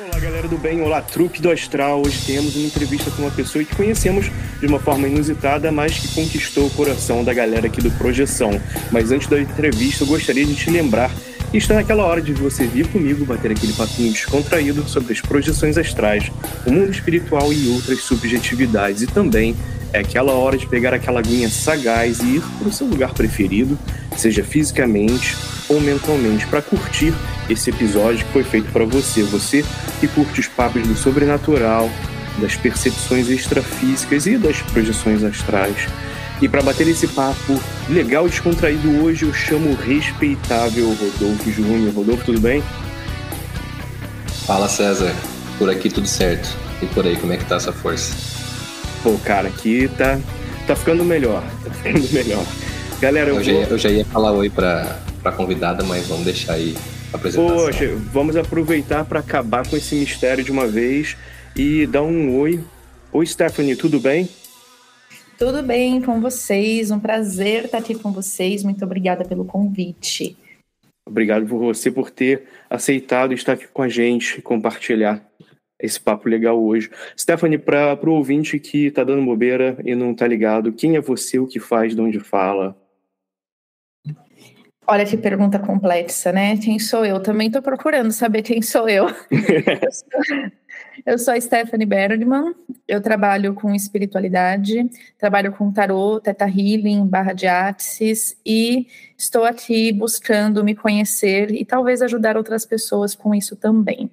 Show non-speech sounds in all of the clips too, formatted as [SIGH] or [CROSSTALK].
Olá, galera do bem, olá, trupe do Astral. Hoje temos uma entrevista com uma pessoa que conhecemos de uma forma inusitada, mas que conquistou o coração da galera aqui do Projeção. Mas antes da entrevista, eu gostaria de te lembrar que está naquela hora de você vir comigo bater aquele papinho descontraído sobre as projeções astrais, o mundo espiritual e outras subjetividades. E também é aquela hora de pegar aquela aguinha sagaz e ir para o seu lugar preferido, seja fisicamente ou mentalmente, para curtir esse episódio que foi feito para você. Você que curte os papos do sobrenatural, das percepções extrafísicas e das projeções astrais. E para bater esse papo legal e descontraído hoje, eu chamo o respeitável Rodolfo Júnior. Rodolfo, tudo bem? Fala César, por aqui tudo certo. E por aí, como é que tá essa força? Pô, cara, aqui tá, tá ficando melhor. Tá ficando [LAUGHS] melhor. Galera, eu, eu, vou... já, ia, eu já ia falar oi pra, pra convidada, mas vamos deixar aí Poxa, vamos aproveitar para acabar com esse mistério de uma vez e dar um oi. Oi, Stephanie, tudo bem? Tudo bem com vocês, um prazer estar aqui com vocês. Muito obrigada pelo convite. Obrigado por você por ter aceitado estar aqui com a gente e compartilhar esse papo legal hoje. Stephanie, para o ouvinte que está dando bobeira e não está ligado, quem é você, o que faz, de onde fala? Olha que pergunta complexa, né? Quem sou eu? Também estou procurando saber quem sou eu. [LAUGHS] eu sou a Stephanie Bergman, eu trabalho com espiritualidade, trabalho com tarô, teta healing, barra de axis e estou aqui buscando me conhecer e talvez ajudar outras pessoas com isso também.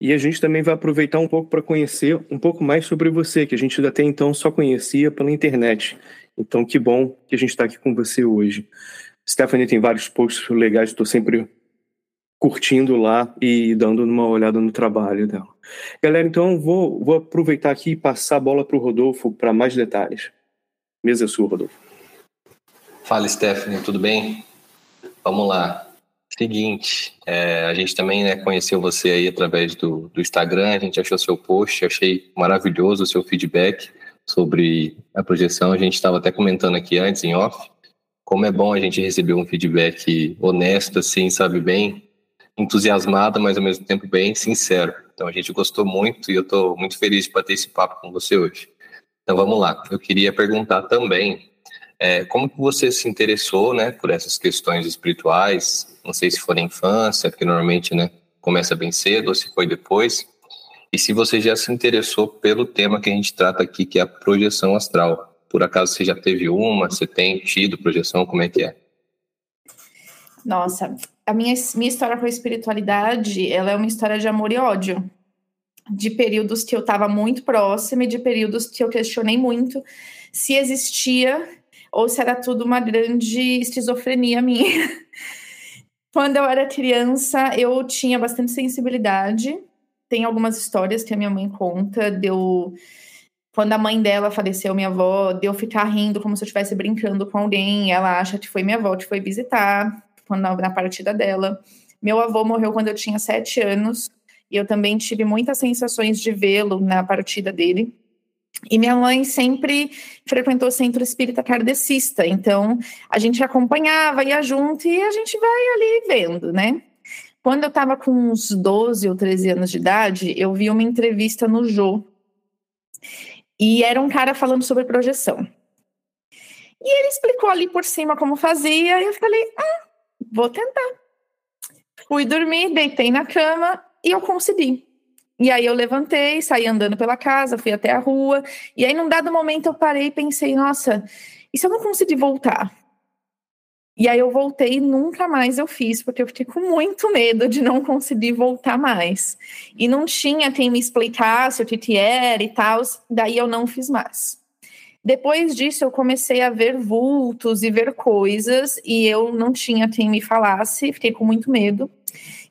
E a gente também vai aproveitar um pouco para conhecer um pouco mais sobre você, que a gente até então só conhecia pela internet. Então, que bom que a gente está aqui com você hoje. Stephanie tem vários posts legais, estou sempre curtindo lá e dando uma olhada no trabalho dela. Galera, então vou, vou aproveitar aqui e passar a bola para o Rodolfo para mais detalhes. Mesa é sua, Rodolfo. Fala, Stephanie, tudo bem? Vamos lá. Seguinte, é, a gente também né, conheceu você aí através do, do Instagram, a gente achou seu post, achei maravilhoso o seu feedback sobre a projeção. A gente estava até comentando aqui antes, em off, como é bom a gente receber um feedback honesto, assim, sabe, bem entusiasmado, mas ao mesmo tempo bem sincero. Então a gente gostou muito e eu estou muito feliz de bater esse papo com você hoje. Então vamos lá. Eu queria perguntar também é, como que você se interessou, né, por essas questões espirituais? Não sei se foi na infância, porque normalmente, né, começa bem cedo, ou se foi depois. E se você já se interessou pelo tema que a gente trata aqui, que é a projeção astral. Por acaso você já teve uma? Você tem tido projeção? Como é que é? Nossa, a minha, minha história com a espiritualidade, ela é uma história de amor e ódio. De períodos que eu estava muito próxima e de períodos que eu questionei muito se existia ou se era tudo uma grande esquizofrenia minha. [LAUGHS] Quando eu era criança, eu tinha bastante sensibilidade. Tem algumas histórias que a minha mãe conta, deu quando a mãe dela faleceu, minha avó, deu ficar rindo como se eu estivesse brincando com alguém. Ela acha que foi minha avó que foi visitar quando, na partida dela. Meu avô morreu quando eu tinha sete anos e eu também tive muitas sensações de vê-lo na partida dele. E minha mãe sempre frequentou o centro espírita kardecista, então a gente acompanhava, ia junto e a gente vai ali vendo, né? Quando eu estava com uns 12 ou 13 anos de idade, eu vi uma entrevista no Jô, e era um cara falando sobre projeção. E ele explicou ali por cima como fazia, e eu falei, ah, vou tentar. Fui dormir, deitei na cama e eu consegui. E aí eu levantei, saí andando pela casa, fui até a rua, e aí num dado momento eu parei e pensei, nossa, e se eu não conseguir voltar? E aí eu voltei e nunca mais eu fiz, porque eu fiquei com muito medo de não conseguir voltar mais. E não tinha quem me explicasse o que, que era e tal, daí eu não fiz mais. Depois disso, eu comecei a ver vultos e ver coisas, e eu não tinha quem me falasse, fiquei com muito medo.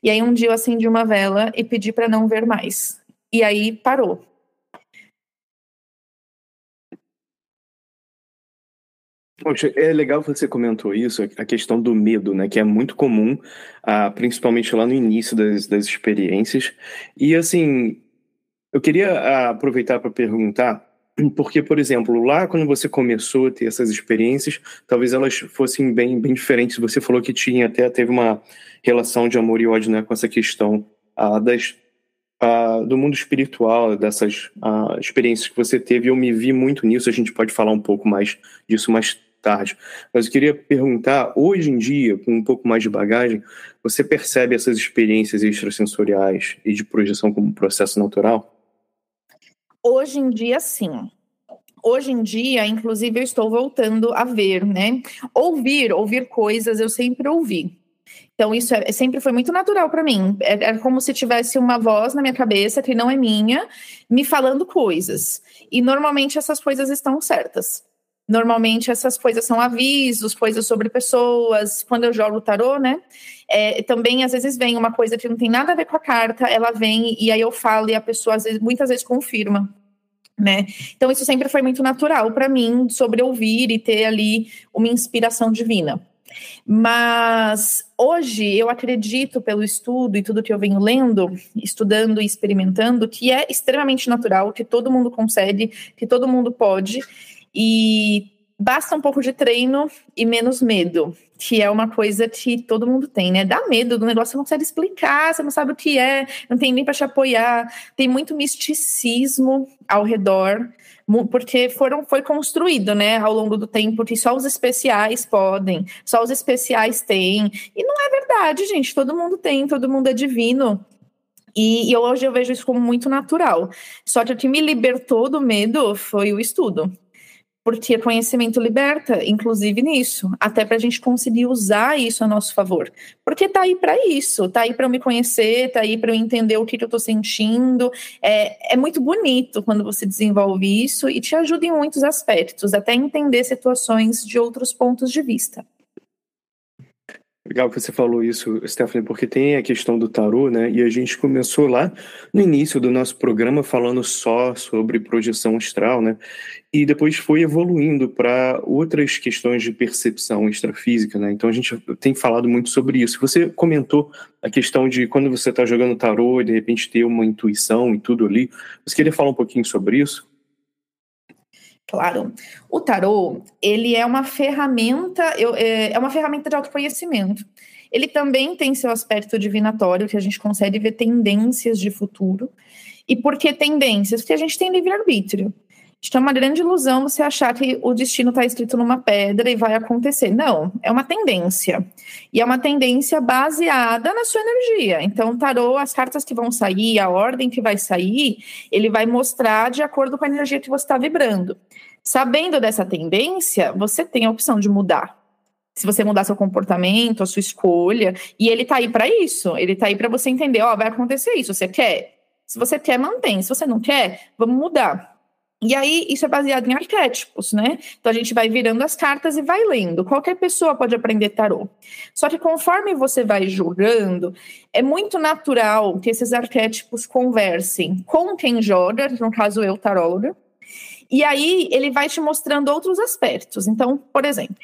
E aí um dia eu acendi uma vela e pedi para não ver mais. E aí parou. Poxa, é legal você comentou isso, a questão do medo, né? Que é muito comum, ah, principalmente lá no início das, das experiências. E assim, eu queria ah, aproveitar para perguntar, porque, por exemplo, lá quando você começou a ter essas experiências, talvez elas fossem bem, bem diferentes. Você falou que tinha até teve uma relação de amor e ódio né, com essa questão uh, das, uh, do mundo espiritual, dessas uh, experiências que você teve. Eu me vi muito nisso. A gente pode falar um pouco mais disso mais tarde. Mas eu queria perguntar, hoje em dia, com um pouco mais de bagagem, você percebe essas experiências extrasensoriais e de projeção como processo natural? Hoje em dia, sim. Hoje em dia, inclusive, eu estou voltando a ver, né? Ouvir, ouvir coisas, eu sempre ouvi. Então, isso é, sempre foi muito natural para mim. É, é, como se tivesse uma voz na minha cabeça, que não é minha, me falando coisas. E normalmente essas coisas estão certas. Normalmente essas coisas são avisos, coisas sobre pessoas. Quando eu jogo tarô, né? É, também às vezes vem uma coisa que não tem nada a ver com a carta, ela vem e aí eu falo e a pessoa às vezes, muitas vezes confirma. Né? Então isso sempre foi muito natural para mim sobre ouvir e ter ali uma inspiração divina. Mas hoje eu acredito pelo estudo e tudo que eu venho lendo, estudando e experimentando, que é extremamente natural, que todo mundo consegue, que todo mundo pode e basta um pouco de treino e menos medo, que é uma coisa que todo mundo tem, né? Dá medo do negócio, você não consegue explicar, você não sabe o que é, não tem nem para te apoiar, tem muito misticismo ao redor, porque foram, foi construído, né, ao longo do tempo que só os especiais podem, só os especiais têm, e não é verdade, gente, todo mundo tem, todo mundo é divino, e, e, hoje eu vejo isso como muito natural. Só que o que me libertou do medo foi o estudo porque conhecimento liberta, inclusive nisso, até para a gente conseguir usar isso a nosso favor. Porque tá aí para isso, tá aí para eu me conhecer, tá aí para eu entender o que, que eu estou sentindo. É, é muito bonito quando você desenvolve isso e te ajuda em muitos aspectos, até entender situações de outros pontos de vista. Legal que você falou isso, Stephanie, porque tem a questão do tarô, né? E a gente começou lá no início do nosso programa falando só sobre projeção astral, né? E depois foi evoluindo para outras questões de percepção extrafísica, né? Então a gente tem falado muito sobre isso. Você comentou a questão de quando você está jogando tarô e de repente ter uma intuição e tudo ali. Você queria falar um pouquinho sobre isso? Claro. O tarô, ele é uma ferramenta, é, é uma ferramenta de autoconhecimento. Ele também tem seu aspecto divinatório, que a gente consegue ver tendências de futuro. E por que tendências? Porque a gente tem livre-arbítrio. Acho é uma grande ilusão você achar que o destino está escrito numa pedra e vai acontecer. Não, é uma tendência. E é uma tendência baseada na sua energia. Então, tarô, as cartas que vão sair, a ordem que vai sair, ele vai mostrar de acordo com a energia que você está vibrando. Sabendo dessa tendência, você tem a opção de mudar. Se você mudar seu comportamento, a sua escolha, e ele tá aí para isso. Ele tá aí para você entender, ó, vai acontecer isso, você quer? Se você quer, mantém. Se você não quer, vamos mudar. E aí, isso é baseado em arquétipos, né? Então a gente vai virando as cartas e vai lendo. Qualquer pessoa pode aprender tarô. Só que conforme você vai jogando, é muito natural que esses arquétipos conversem com quem joga, no caso eu, taróloga, e aí ele vai te mostrando outros aspectos. Então, por exemplo,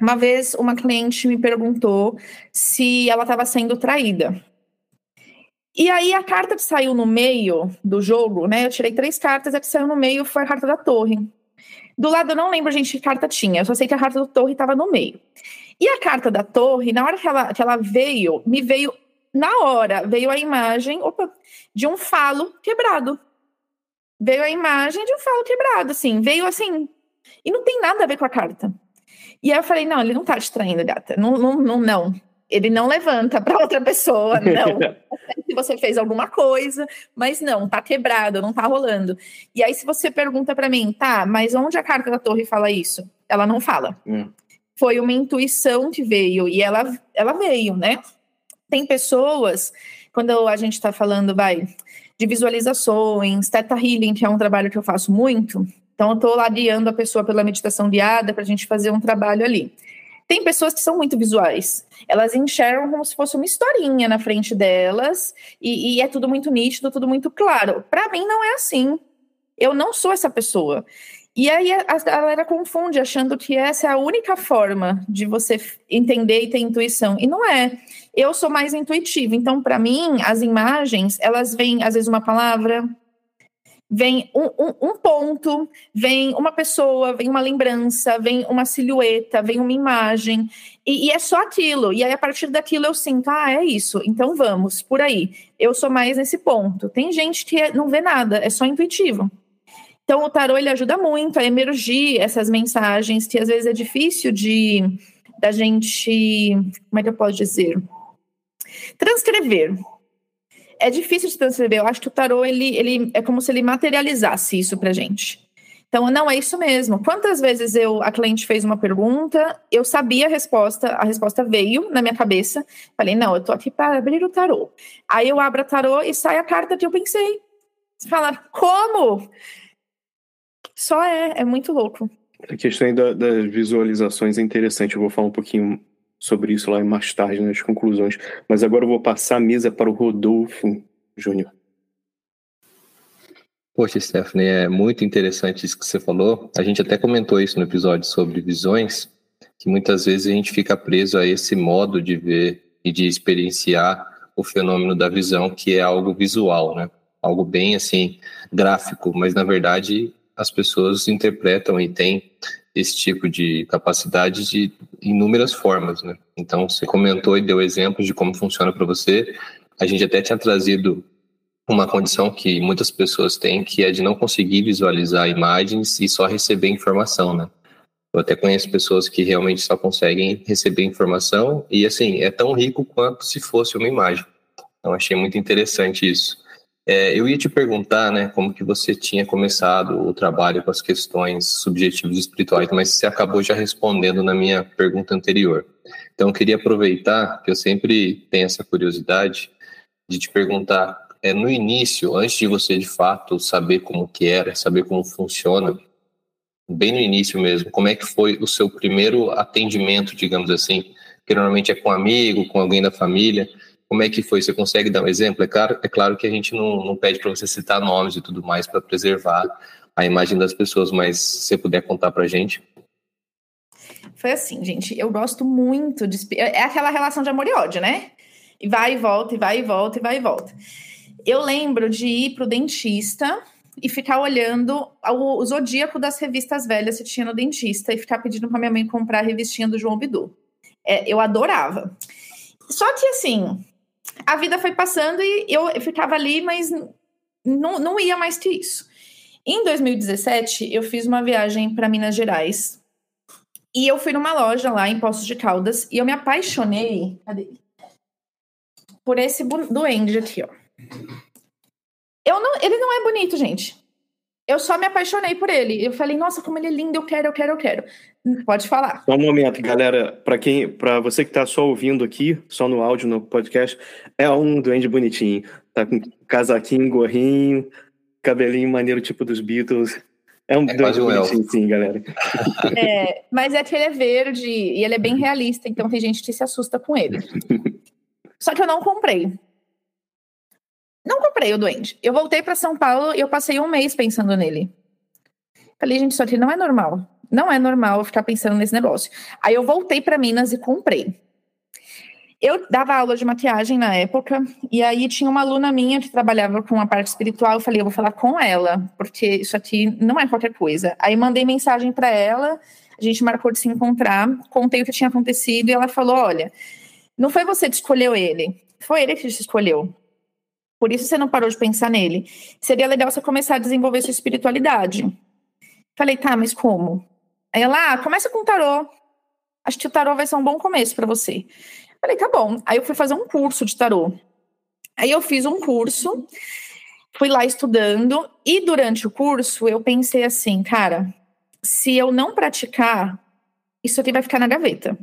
uma vez uma cliente me perguntou se ela estava sendo traída. E aí a carta que saiu no meio do jogo, né? Eu tirei três cartas, a que saiu no meio foi a carta da torre. Do lado eu não lembro, gente, que carta tinha. Eu só sei que a carta da torre estava no meio. E a carta da torre, na hora que ela, que ela veio, me veio na hora, veio a imagem opa, de um falo quebrado veio a imagem de um falo quebrado, assim, veio assim, e não tem nada a ver com a carta. E aí eu falei, não, ele não tá te traindo, gata, não, não, não, não. Ele não levanta para outra pessoa, [LAUGHS] não. se você fez alguma coisa, mas não, tá quebrado, não tá rolando. E aí se você pergunta para mim, tá, mas onde a carta da torre fala isso? Ela não fala. Hum. Foi uma intuição que veio, e ela, ela veio, né? Tem pessoas, quando a gente está falando, vai, de visualizações, Theta Healing, que é um trabalho que eu faço muito. Então, eu estou lá guiando a pessoa pela meditação guiada para a gente fazer um trabalho ali. Tem pessoas que são muito visuais. Elas enxergam como se fosse uma historinha na frente delas e, e é tudo muito nítido, tudo muito claro. Para mim, não é assim. Eu não sou essa pessoa. E aí a galera confunde, achando que essa é a única forma de você entender e ter intuição. E não é. Eu sou mais intuitiva. Então, para mim, as imagens, elas vêm, às vezes, uma palavra, vem um, um, um, ponto, vem uma pessoa, vem uma lembrança, vem uma silhueta, vem uma imagem, e, e, é só aquilo. E aí, a partir daquilo, eu sinto, ah, é isso, então vamos, por aí. Eu sou mais nesse ponto. Tem gente que não vê nada, é só intuitivo. Então, o tarô ele ajuda muito a emergir essas mensagens que às vezes é difícil de da gente, como é que eu posso dizer? Transcrever é difícil de transcrever. Eu acho que o tarô ele, ele é como se ele materializasse isso pra gente. Então, não é isso mesmo. Quantas vezes eu a cliente fez uma pergunta, eu sabia a resposta, a resposta veio na minha cabeça. Falei, não, eu tô aqui para abrir o tarô. Aí eu abro o tarô e sai a carta que eu pensei. Você fala, como? Só é, é muito louco. A questão da, das visualizações é interessante. Eu vou falar um pouquinho sobre isso lá mais tarde nas conclusões. Mas agora eu vou passar a mesa para o Rodolfo Júnior. Poxa, Stephanie, é muito interessante isso que você falou. A gente até comentou isso no episódio sobre visões, que muitas vezes a gente fica preso a esse modo de ver e de experienciar o fenômeno da visão, que é algo visual, né? Algo bem assim gráfico, mas na verdade as pessoas interpretam e têm esse tipo de capacidade de inúmeras formas, né? Então, você comentou e deu exemplos de como funciona para você. A gente até tinha trazido uma condição que muitas pessoas têm, que é de não conseguir visualizar imagens e só receber informação, né? Eu até conheço pessoas que realmente só conseguem receber informação e, assim, é tão rico quanto se fosse uma imagem. Então, achei muito interessante isso. É, eu ia te perguntar, né, como que você tinha começado o trabalho com as questões subjetivas espirituais, mas você acabou já respondendo na minha pergunta anterior. Então, eu queria aproveitar que eu sempre tenho essa curiosidade de te perguntar, é, no início, antes de você de fato saber como que era, saber como funciona, bem no início mesmo, como é que foi o seu primeiro atendimento, digamos assim, que normalmente é com um amigo, com alguém da família, como é que foi? Você consegue dar um exemplo? É claro, é claro que a gente não, não pede para você citar nomes e tudo mais para preservar a imagem das pessoas, mas se você puder contar para a gente. Foi assim, gente. Eu gosto muito de. É aquela relação de amor e ódio, né? E vai e volta, e vai e volta, e vai e volta. Eu lembro de ir pro dentista e ficar olhando o, zodíaco das revistas velhas que tinha no dentista e ficar pedindo para minha mãe comprar a revistinha do João Bidu. É, eu adorava. Só que assim, a vida foi passando e eu ficava ali, mas não, não ia mais que isso. Em 2017, eu fiz uma viagem para Minas Gerais e eu fui numa loja lá em Poços de Caldas e eu me apaixonei cadê? por esse duende aqui, ó. Eu não, ele não é bonito, gente. Eu só me apaixonei por ele. Eu falei, nossa, como ele é lindo, eu quero, eu quero, eu quero. Pode falar. Só um momento, galera. Para quem, para você que está só ouvindo aqui, só no áudio, no podcast, é um duende bonitinho. Tá com casaquinho, gorrinho, cabelinho maneiro tipo dos Beatles. É um é duende bonitinho, sim, galera. [LAUGHS] É, mas é que ele é verde e ele é bem realista, então tem gente que se assusta com ele. [LAUGHS] Só que eu não comprei. Não comprei o Duende. Eu voltei para São Paulo e eu passei um mês pensando nele. Falei, gente, isso aqui não é normal. Não é normal ficar pensando nesse negócio. Aí eu voltei para Minas e comprei. Eu dava aula de maquiagem na época, e aí tinha uma aluna minha que trabalhava com a parte espiritual. Eu falei, eu vou falar com ela, porque isso aqui não é qualquer coisa. Aí mandei mensagem para ela, a gente marcou de se encontrar, contei o que tinha acontecido, e ela falou: Olha, não foi você que escolheu ele, foi ele que te escolheu. Por isso você não parou de pensar nele. Seria legal você começar a desenvolver sua espiritualidade. Falei, tá, mas como? Aí ela, ah, começa com tarô. Acho que o tarô vai ser um bom começo para você. Falei, tá bom. Aí eu fui fazer um curso de tarô. Aí eu fiz um curso, fui lá estudando, e durante o curso eu pensei assim, cara, se eu não praticar, isso aqui vai ficar na gaveta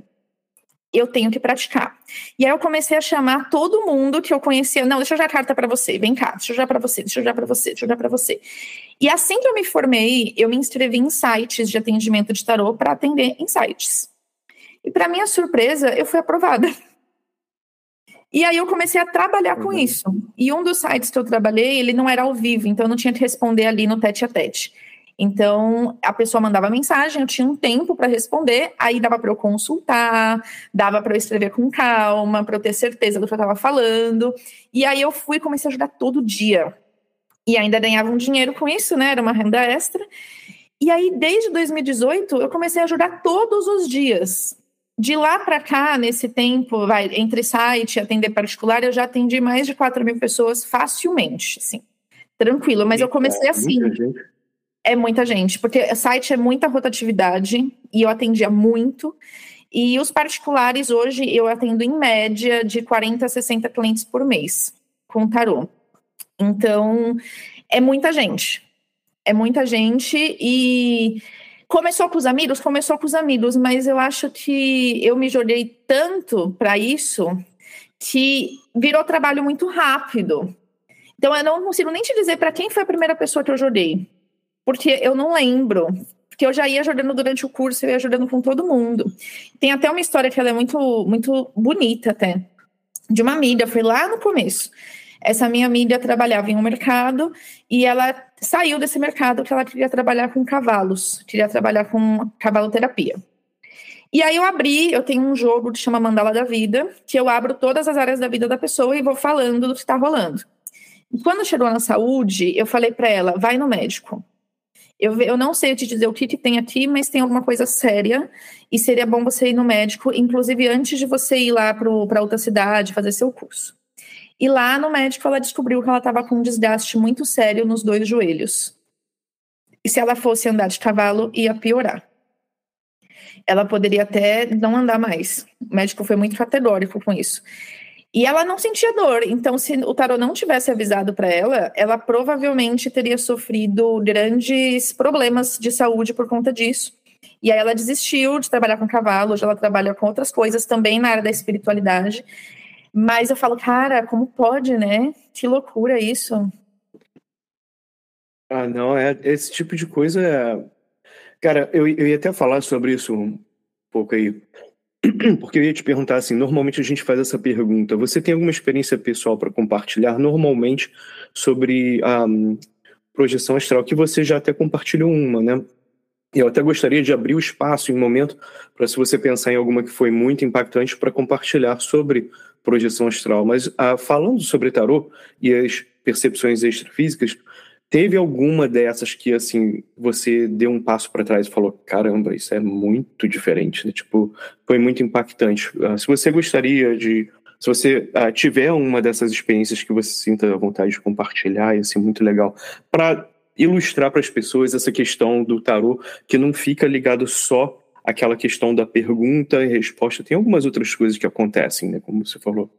eu tenho que praticar. E aí eu comecei a chamar todo mundo que eu conhecia. Não, deixa eu já a carta para você. Vem cá, deixa eu já para você, deixa eu já para você, deixa eu já para você. E assim que eu me formei, eu me inscrevi em sites de atendimento de tarô para atender em sites. E para minha surpresa, eu fui aprovada. E aí eu comecei a trabalhar com uhum. isso. E um dos sites que eu trabalhei, ele não era ao vivo, então eu não tinha que responder ali no tete a tete. Então, a pessoa mandava mensagem, eu tinha um tempo para responder, aí dava para eu consultar, dava para eu escrever com calma, para eu ter certeza do que eu estava falando. E aí eu fui e comecei a ajudar todo dia. E ainda ganhava um dinheiro com isso, né? Era uma renda extra. E aí, desde 2018, eu comecei a ajudar todos os dias. De lá para cá, nesse tempo, vai, entre site e atender particular, eu já atendi mais de 4 mil pessoas facilmente, assim. Tranquilo, mas eu comecei assim. É muita gente, porque site é muita rotatividade e eu atendia muito. E os particulares hoje eu atendo em média de 40 a 60 clientes por mês com tarô. Então, é muita gente. É muita gente e começou com os amigos, começou com os amigos, mas eu acho que eu me joguei tanto para isso que virou trabalho muito rápido. Então eu não consigo nem te dizer para quem foi a primeira pessoa que eu joguei, porque eu não lembro. Porque eu já ia jogando durante o curso, eu ia jogando com todo mundo. Tem até uma história que ela é muito, muito bonita até, de uma amiga, foi lá no começo. Essa minha amiga trabalhava em um mercado e ela saiu desse mercado que ela queria trabalhar com cavalos, queria trabalhar com cavaloterapia. E aí eu abri, eu tenho um jogo que chama Mandala da Vida, que eu abro todas as áreas da vida da pessoa e vou falando do que está rolando. E quando chegou na saúde, eu falei para ela, vai no médico. Eu, eu não sei te dizer o que, que tem aqui, mas tem alguma coisa séria e seria bom você ir no médico, inclusive antes de você ir lá para outra cidade fazer seu curso. E lá no médico ela descobriu que ela estava com um desgaste muito sério nos dois joelhos. E se ela fosse andar de cavalo, ia piorar. Ela poderia até não andar mais. O médico foi muito categórico com isso. E ela não sentia dor. Então, se o tarô não tivesse avisado para ela, ela provavelmente teria sofrido grandes problemas de saúde por conta disso. E aí ela desistiu de trabalhar com cavalo, hoje ela trabalha com outras coisas também na área da espiritualidade. Mas eu falo, cara, como pode, né? Que loucura isso. Ah, não, é esse tipo de coisa. É... Cara, eu, eu ia até falar sobre isso um pouco aí. [CLEARS THROAT] Porque eu ia te perguntar assim, normalmente a gente faz essa pergunta. Você tem alguma experiência pessoal para compartilhar normalmente sobre a um, projeção astral que você já até compartilhou uma, né? Eu até gostaria de abrir o espaço em um momento para se você pensar em alguma que foi muito impactante para compartilhar sobre projeção astral. Mas ah, falando sobre tarô e as percepções extrafísicas, Teve alguma dessas que, assim, você deu um passo para trás e falou: caramba, isso é muito diferente, né? Tipo, foi muito impactante. Uh, se você gostaria de. Se você uh, tiver uma dessas experiências que você sinta vontade de compartilhar, ia ser muito legal. Para ilustrar para as pessoas essa questão do tarô, que não fica ligado só àquela questão da pergunta e resposta. Tem algumas outras coisas que acontecem, né? Como você falou.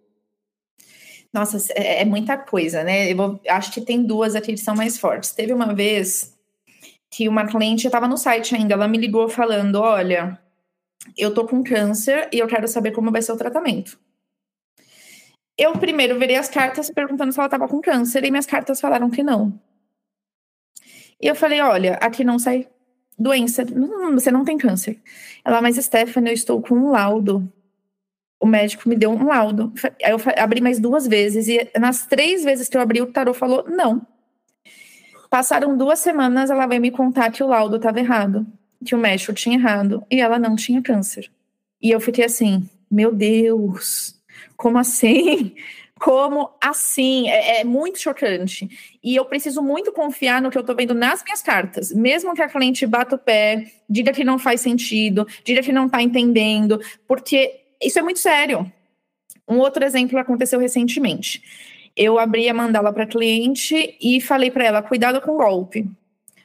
Nossa, é, é muita coisa, né? Eu vou, acho que tem duas aqui que são mais fortes. Teve uma vez que uma cliente estava no site ainda, ela me ligou falando: Olha, eu tô com câncer e eu quero saber como vai ser o tratamento. Eu primeiro virei as cartas perguntando se ela estava com câncer e minhas cartas falaram que não. E eu falei: Olha, aqui não sai doença, você não tem câncer. Ela, mas Stephanie, eu estou com um laudo o médico me deu um laudo. Aí eu abri mais duas vezes, e nas três vezes que eu abri, o tarô falou não. Passaram duas semanas, ela veio me contar que o laudo estava errado, que o médico tinha errado, e ela não tinha câncer. E eu fiquei assim, meu Deus, como assim? Como assim? É, é, muito chocante. E eu preciso muito confiar no que eu tô vendo nas minhas cartas. Mesmo que a cliente bata o pé, diga que não faz sentido, diga que não tá entendendo, porque isso é muito sério. Um outro exemplo aconteceu recentemente. Eu abri a mandala para cliente e falei para ela: cuidado com golpe.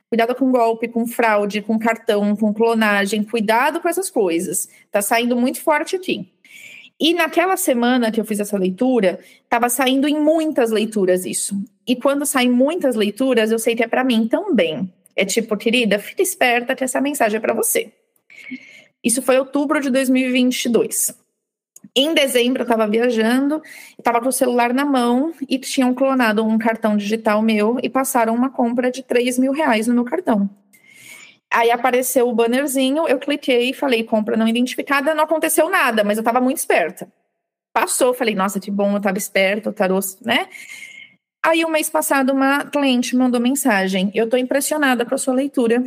Cuidado com golpe, com fraude, com cartão, com clonagem, cuidado com essas coisas. Tá saindo muito forte aqui. E naquela semana que eu fiz essa leitura, estava saindo em muitas leituras isso. E quando saem muitas leituras, eu sei que é para mim também. É tipo, querida, fica esperta que essa mensagem é para você. Isso foi outubro de 2022. Em dezembro, eu estava viajando, estava com o celular na mão e tinham clonado um cartão digital meu e passaram uma compra de 3 mil reais no meu cartão. Aí apareceu o bannerzinho, eu cliquei e falei compra não identificada, não aconteceu nada, mas eu estava muito esperta. Passou, falei, nossa, que bom, eu estava esperta, o tarô, né? Aí, um mês passado, uma cliente mandou mensagem: Eu estou impressionada com a sua leitura.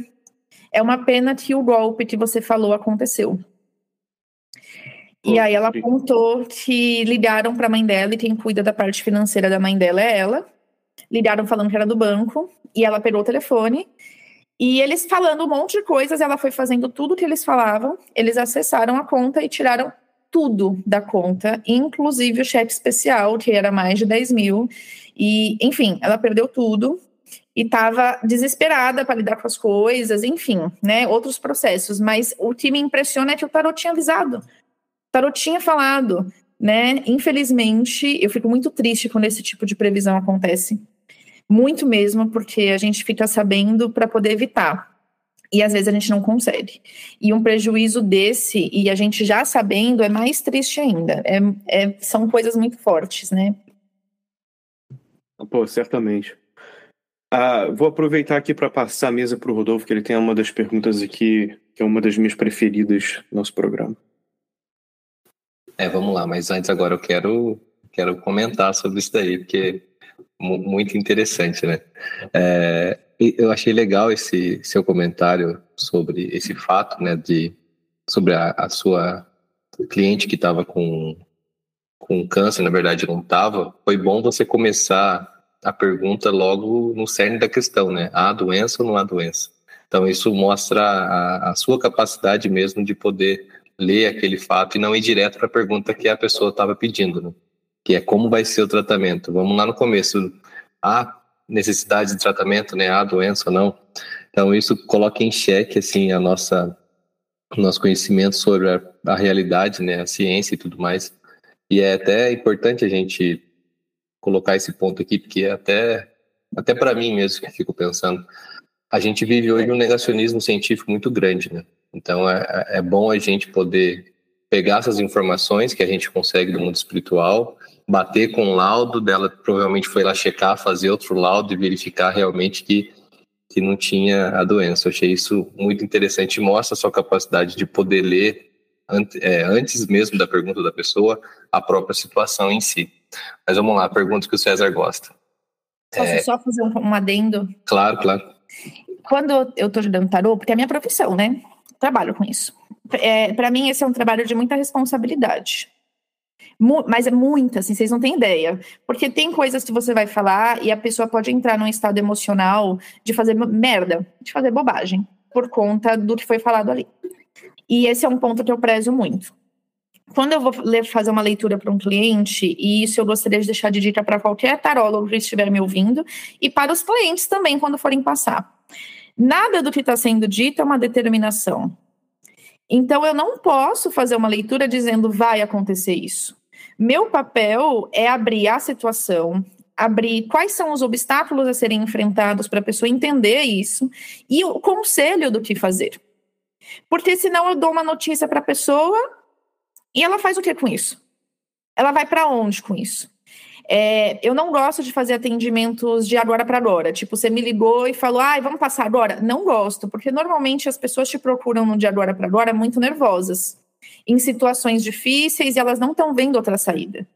É uma pena que o golpe que você falou aconteceu. E aí ela contou que ligaram para a mãe dela e quem cuida da parte financeira da mãe dela é ela. ligaram falando que era do banco, e ela pegou o telefone, e eles falando um monte de coisas, ela foi fazendo tudo que eles falavam, eles acessaram a conta e tiraram tudo da conta, inclusive o cheque especial, que era mais de 10 mil, e, enfim, ela perdeu tudo, e estava desesperada para lidar com as coisas, enfim, né, outros processos. Mas o que me impressiona é que o Tarot tinha avisado, Tarot tinha falado, né? Infelizmente, eu fico muito triste quando esse tipo de previsão acontece, muito mesmo, porque a gente fica sabendo para poder evitar. E às vezes a gente não consegue. E um prejuízo desse, e a gente já sabendo, é mais triste ainda. É, é são coisas muito fortes, né? Pô, certamente. Ah, vou aproveitar aqui para passar a mesa para o Rodolfo, que ele tem uma das perguntas aqui, que é uma das minhas preferidas no nosso programa. É, vamos lá, mas antes agora eu quero, quero comentar sobre isso daí, porque muito interessante, né? É, eu achei legal esse seu comentário sobre esse fato, né, de, sobre a, a sua cliente que estava com, com câncer, na verdade não estava. Foi bom você começar a pergunta logo no cerne da questão, né? Há doença ou não há doença? Então, isso mostra a, a sua capacidade mesmo de poder ler aquele fato e não ir direto para a pergunta que a pessoa estava pedindo, né? que é como vai ser o tratamento. Vamos lá no começo. Há necessidade de tratamento, né? Há doença ou não? Então, isso coloca em xeque, assim, a nossa nosso conhecimento sobre a, a realidade, né? A ciência e tudo mais. E é até importante a gente colocar esse ponto aqui, porque é até, até para mim mesmo que fico pensando, a gente vive hoje um negacionismo científico muito grande, né? Então é, é bom a gente poder pegar essas informações que a gente consegue do mundo espiritual, bater com o laudo dela, provavelmente foi lá checar, fazer outro laudo e verificar realmente que, que não tinha a doença. Eu achei isso muito interessante e mostra a sua capacidade de poder ler é, antes mesmo da pergunta da pessoa a própria situação em si. Mas vamos lá, pergunta que o César gosta. Posso é... só fazer um, um adendo? Claro, claro. Quando eu estou ajudando tarô, porque é a minha profissão, né? Trabalho com isso. É, para mim, esse é um trabalho de muita responsabilidade. Mu mas é muita, assim, vocês não têm ideia. Porque tem coisas que você vai falar e a pessoa pode entrar num estado emocional de fazer merda, de fazer bobagem, por conta do que foi falado ali. E esse é um ponto que eu prezo muito quando eu vou fazer uma leitura para um cliente, e isso eu gostaria de deixar de dica para qualquer tarólogo que estiver me ouvindo, e para os clientes também, quando forem passar. Nada do que está sendo dito é uma determinação. Então, eu não posso fazer uma leitura dizendo vai acontecer isso. Meu papel é abrir a situação, abrir quais são os obstáculos a serem enfrentados para a pessoa entender isso e o conselho do que fazer. Porque senão eu dou uma notícia para a pessoa e ela faz o que com isso? Ela vai para onde com isso? É, eu não gosto de fazer atendimentos de agora para agora. Tipo, você me ligou e falou, ai, vamos passar agora? Não gosto, porque normalmente as pessoas te procuram no de agora para agora muito nervosas, em situações difíceis e elas não estão vendo outra saída.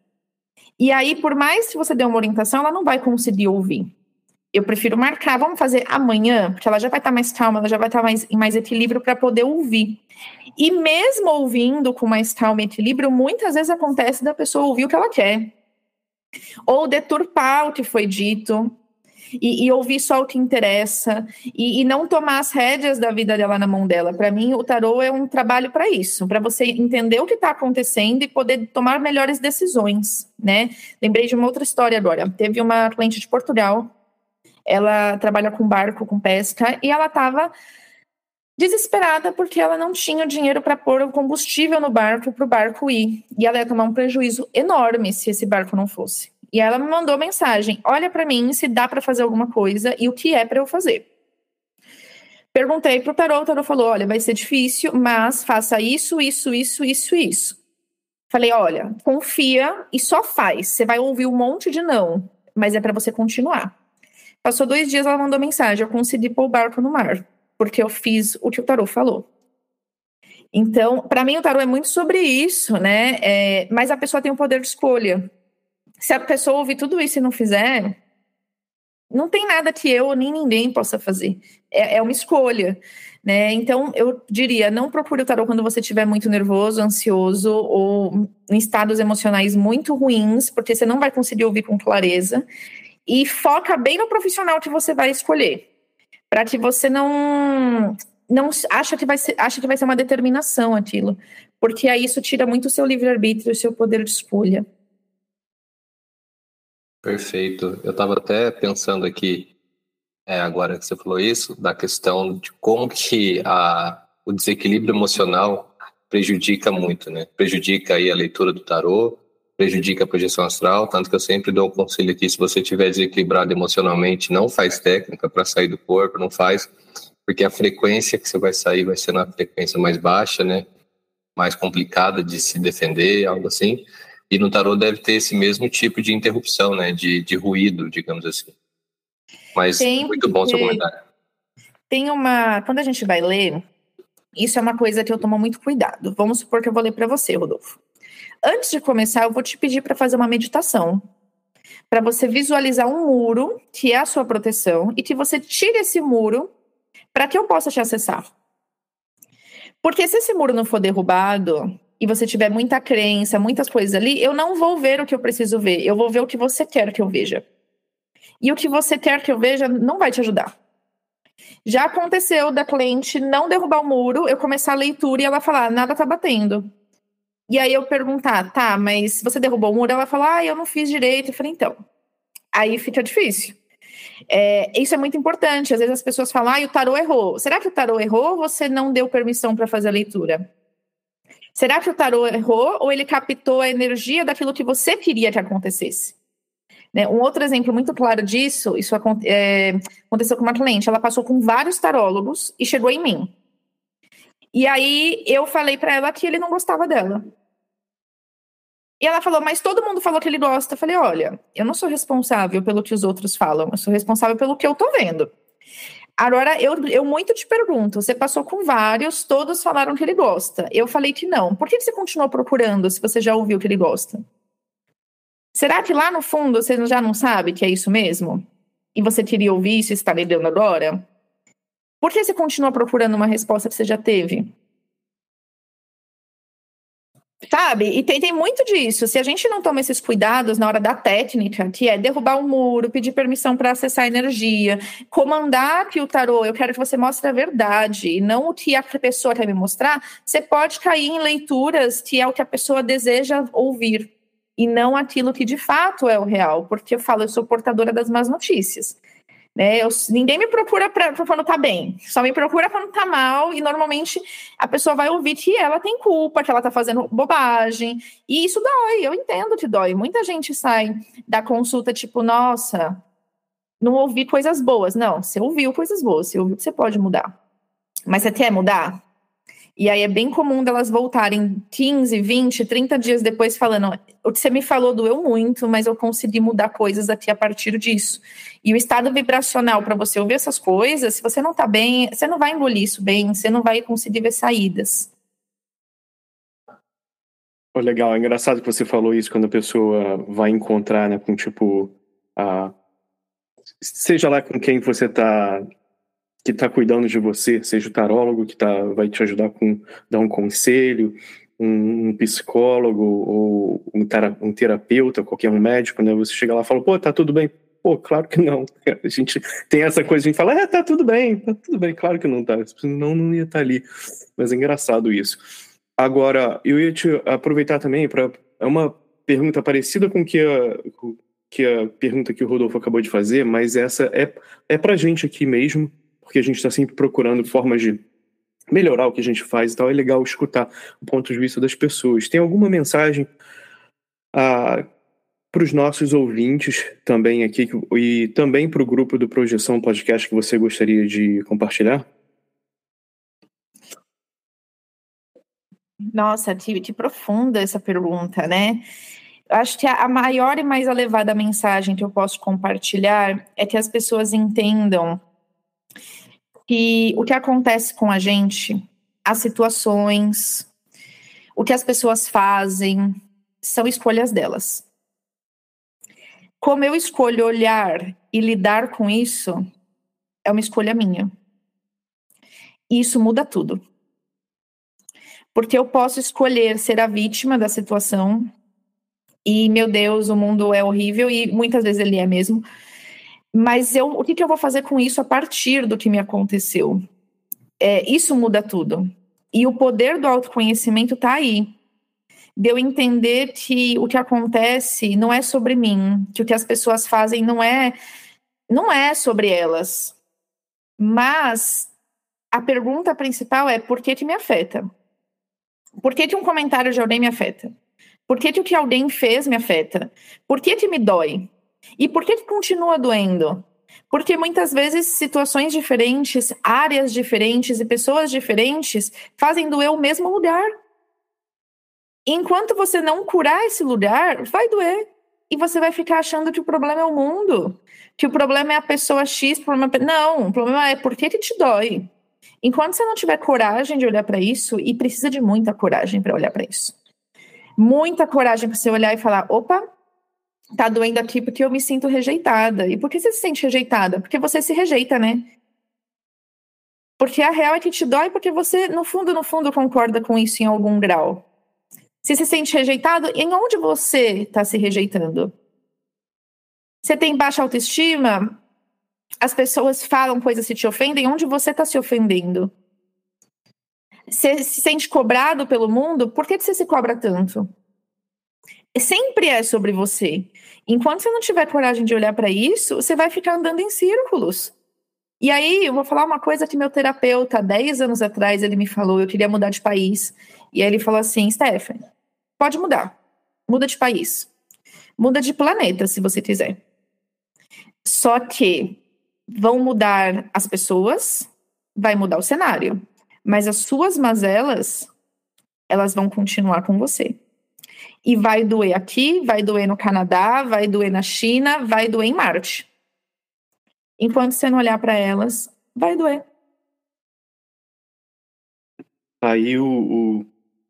E aí, por mais que você dê uma orientação, ela não vai conseguir ouvir. Eu prefiro marcar, vamos fazer amanhã, porque ela já vai estar tá mais calma, ela já vai estar tá mais, em mais equilíbrio para poder ouvir. E mesmo ouvindo com mais calma e equilíbrio, muitas vezes acontece da pessoa ouvir o que ela quer. Ou deturpar o que foi dito, e, e, ouvir só o que interessa e, e, não tomar as rédeas da vida dela na mão dela. Para mim, o tarô é um trabalho para isso, para você entender o que está acontecendo e poder tomar melhores decisões, né? Lembrei de uma outra história agora. Teve uma cliente de Portugal, ela trabalha com barco, com pesca, e ela estava desesperada porque ela não tinha dinheiro para pôr o combustível no barco para o barco ir. E ela ia tomar um prejuízo enorme se esse barco não fosse. E ela me mandou mensagem: olha para mim se dá para fazer alguma coisa e o que é para eu fazer. Perguntei para o tarô, o tarô falou: olha, vai ser difícil, mas faça isso, isso, isso, isso, isso. Falei: olha, confia e só faz. Você vai ouvir um monte de não, mas é para você continuar. Passou dois dias, ela mandou mensagem: eu consegui pôr o barco no mar porque eu fiz o que o tarô falou. Então, para mim, o tarô é muito sobre isso, né? É, mas a pessoa tem o poder de escolha. Se a pessoa ouvir tudo isso e não fizer, não tem nada que eu nem ninguém possa fazer. É, é uma escolha. Né? Então, eu diria, não procure o tarô quando você estiver muito nervoso, ansioso ou em estados emocionais muito ruins, porque você não vai conseguir ouvir com clareza. E foca bem no profissional que você vai escolher. Para que você não não acha que vai ser, acha que vai ser uma determinação aquilo, porque aí isso tira muito o seu livre-arbítrio, o seu poder de escolha. Perfeito. Eu estava até pensando aqui, é, agora que você falou isso, da questão de como que a, o desequilíbrio emocional prejudica muito, né? Prejudica aí a leitura do tarô, prejudica a projeção astral, tanto que eu sempre dou o conselho aqui, se você estiver desequilibrado emocionalmente, não faz técnica para sair do corpo, não faz, porque a frequência que você vai sair vai ser na frequência mais baixa, né? Mais complicada de se defender, algo assim. E no tarô deve ter esse mesmo tipo de interrupção, né? De, de ruído, digamos assim. Mas Tem, muito bom seu comentário. Tem uma. Quando a gente vai ler, isso é uma coisa que eu tomo muito cuidado. Vamos supor que eu vou ler para você, Rodolfo. Antes de começar, eu vou te pedir para fazer uma meditação. Para você visualizar um muro, que é a sua proteção, e que você tire esse muro para que eu possa te acessar. Porque se esse muro não for derrubado, e você tiver muita crença, muitas coisas ali, eu não vou ver o que eu preciso ver. Eu vou ver o que você quer que eu veja. E o que você quer que eu veja não vai te ajudar. Já aconteceu da cliente não derrubar o muro, eu começar a leitura e ela falar, nada tá batendo. E aí eu perguntar, tá, mas você derrubou o muro? Ela fala, ah, eu não fiz direito. Eu falei, então. Aí fica difícil. É, isso é muito importante. Às vezes as pessoas falam, ah, o tarô errou. Será que o tarô errou ou você não deu permissão para fazer a leitura? Será que o tarô errou ou ele captou a energia daquilo que você queria que acontecesse? Né? Um outro exemplo muito claro disso, isso é, aconteceu com uma cliente. Ela passou com vários tarólogos e chegou em mim. E aí eu falei para ela que ele não gostava dela. E ela falou, mas todo mundo falou que ele gosta. Eu falei, olha, eu não sou responsável pelo que os outros falam, eu sou responsável pelo que eu tô vendo. Agora, eu, eu muito te pergunto: você passou com vários, todos falaram que ele gosta. Eu falei que não. Por que você continuou procurando se você já ouviu que ele gosta? Será que lá no fundo você já não sabe que é isso mesmo? E você queria ouvir isso e está lidando agora? Por que você continua procurando uma resposta que você já teve? Sabe? E tem, tem muito disso. Se a gente não toma esses cuidados na hora da técnica, que é derrubar o um muro, pedir permissão para acessar energia, comandar que o tarô, eu quero que você mostre a verdade, e não o que a pessoa quer me mostrar, você pode cair em leituras que é o que a pessoa deseja ouvir, e não aquilo que de fato é o real. Porque eu falo, eu sou portadora das más notícias. Né? Eu, ninguém me procura pra quando tá bem, só me procura quando tá mal, e normalmente a pessoa vai ouvir que ela tem culpa, que ela tá fazendo bobagem, e isso dói, eu entendo que dói. Muita gente sai da consulta tipo, nossa, não ouvi coisas boas. Não, você ouviu coisas boas, você ouviu que você pode mudar. Mas você quer mudar? E aí é bem comum delas voltarem 15, 20, 30 dias depois falando: o que você me falou doeu muito, mas eu consegui mudar coisas aqui a partir disso. E o estado vibracional para você ouvir essas coisas, se você não tá bem, você não vai engolir isso bem, você não vai conseguir ver saídas. Oh, legal, é engraçado que você falou isso quando a pessoa vai encontrar, né, com tipo, seja lá com quem você tá que está cuidando de você, seja o tarólogo que tá, vai te ajudar com dar um conselho, um, um psicólogo ou um, um, terapeuta, qualquer um médico, né? Você chega lá e fala, pô, tá tudo bem. Pô, claro que não. [LAUGHS] A gente tem essa coisa, a gente fala, é, tá tudo bem, tá tudo bem, claro que não tá. Senão não ia estar tá ali. Mas é engraçado isso. Agora, eu ia te aproveitar também para é uma pergunta parecida com que a, que a pergunta que o Rodolfo acabou de fazer, mas essa é, é pra gente aqui mesmo porque a gente está sempre procurando formas de melhorar o que a gente faz e tal. É legal escutar o ponto de vista das pessoas. Tem alguma mensagem ah, para os nossos ouvintes também aqui e também para o grupo do Projeção Podcast que você gostaria de compartilhar? Nossa, que, profunda essa pergunta, né? acho que a maior e mais elevada mensagem que eu posso compartilhar é que as pessoas entendam que o que acontece com a gente, as situações, o que as pessoas fazem, são escolhas delas. Como eu escolho olhar e lidar com isso, é uma escolha minha. E isso muda tudo. Porque eu posso escolher ser a vítima da situação, e meu Deus, o mundo é horrível, e muitas vezes ele é mesmo Mas eu, o que, que eu vou fazer com isso a partir do que me aconteceu? É, isso muda tudo. E o poder do autoconhecimento está aí. De eu entender que o que acontece não é sobre mim, que o que as pessoas fazem não é não é sobre elas. Mas a pergunta principal é por que, que me afeta? Por que, que um comentário de alguém me afeta? Por que, que o que alguém fez me afeta? Por que, que me dói? E por que, que continua doendo? Porque muitas vezes situações diferentes, áreas diferentes e pessoas diferentes fazem doer o mesmo lugar. Enquanto você não curar esse lugar, vai doer. E você vai ficar achando que o problema é o mundo, que o problema é a pessoa X, problema... É não, o problema é por que, te dói. Enquanto você não tiver coragem de olhar para isso, e precisa de muita coragem para olhar para isso. Muita coragem para você olhar e falar: opa, tá doendo aqui porque eu me sinto rejeitada. E por que você se sente rejeitada? Porque você se rejeita, né? Porque a real é que te dói porque você, no fundo, no fundo, concorda com isso em algum grau. Se se sente rejeitado, em onde você está se rejeitando? Você tem baixa autoestima? As pessoas falam coisas que te ofendem, onde você está se ofendendo? Você se sente cobrado pelo mundo? Por que você se cobra tanto? Sempre é sobre você. Enquanto você não tiver coragem de olhar para isso, você vai ficar andando em círculos. E aí, eu vou falar uma coisa que meu terapeuta, 10 anos atrás, ele me falou, eu queria mudar de país. E aí ele falou assim, Stephanie, pode mudar. Muda de país. Muda de planeta, se você quiser. Só que vão mudar as pessoas, vai mudar o cenário. Mas as suas mazelas, elas vão continuar com você. E vai doer aqui, vai doer no Canadá, vai doer na China, vai doer em Marte. Enquanto você não olhar para elas, vai doer. Aí o, o,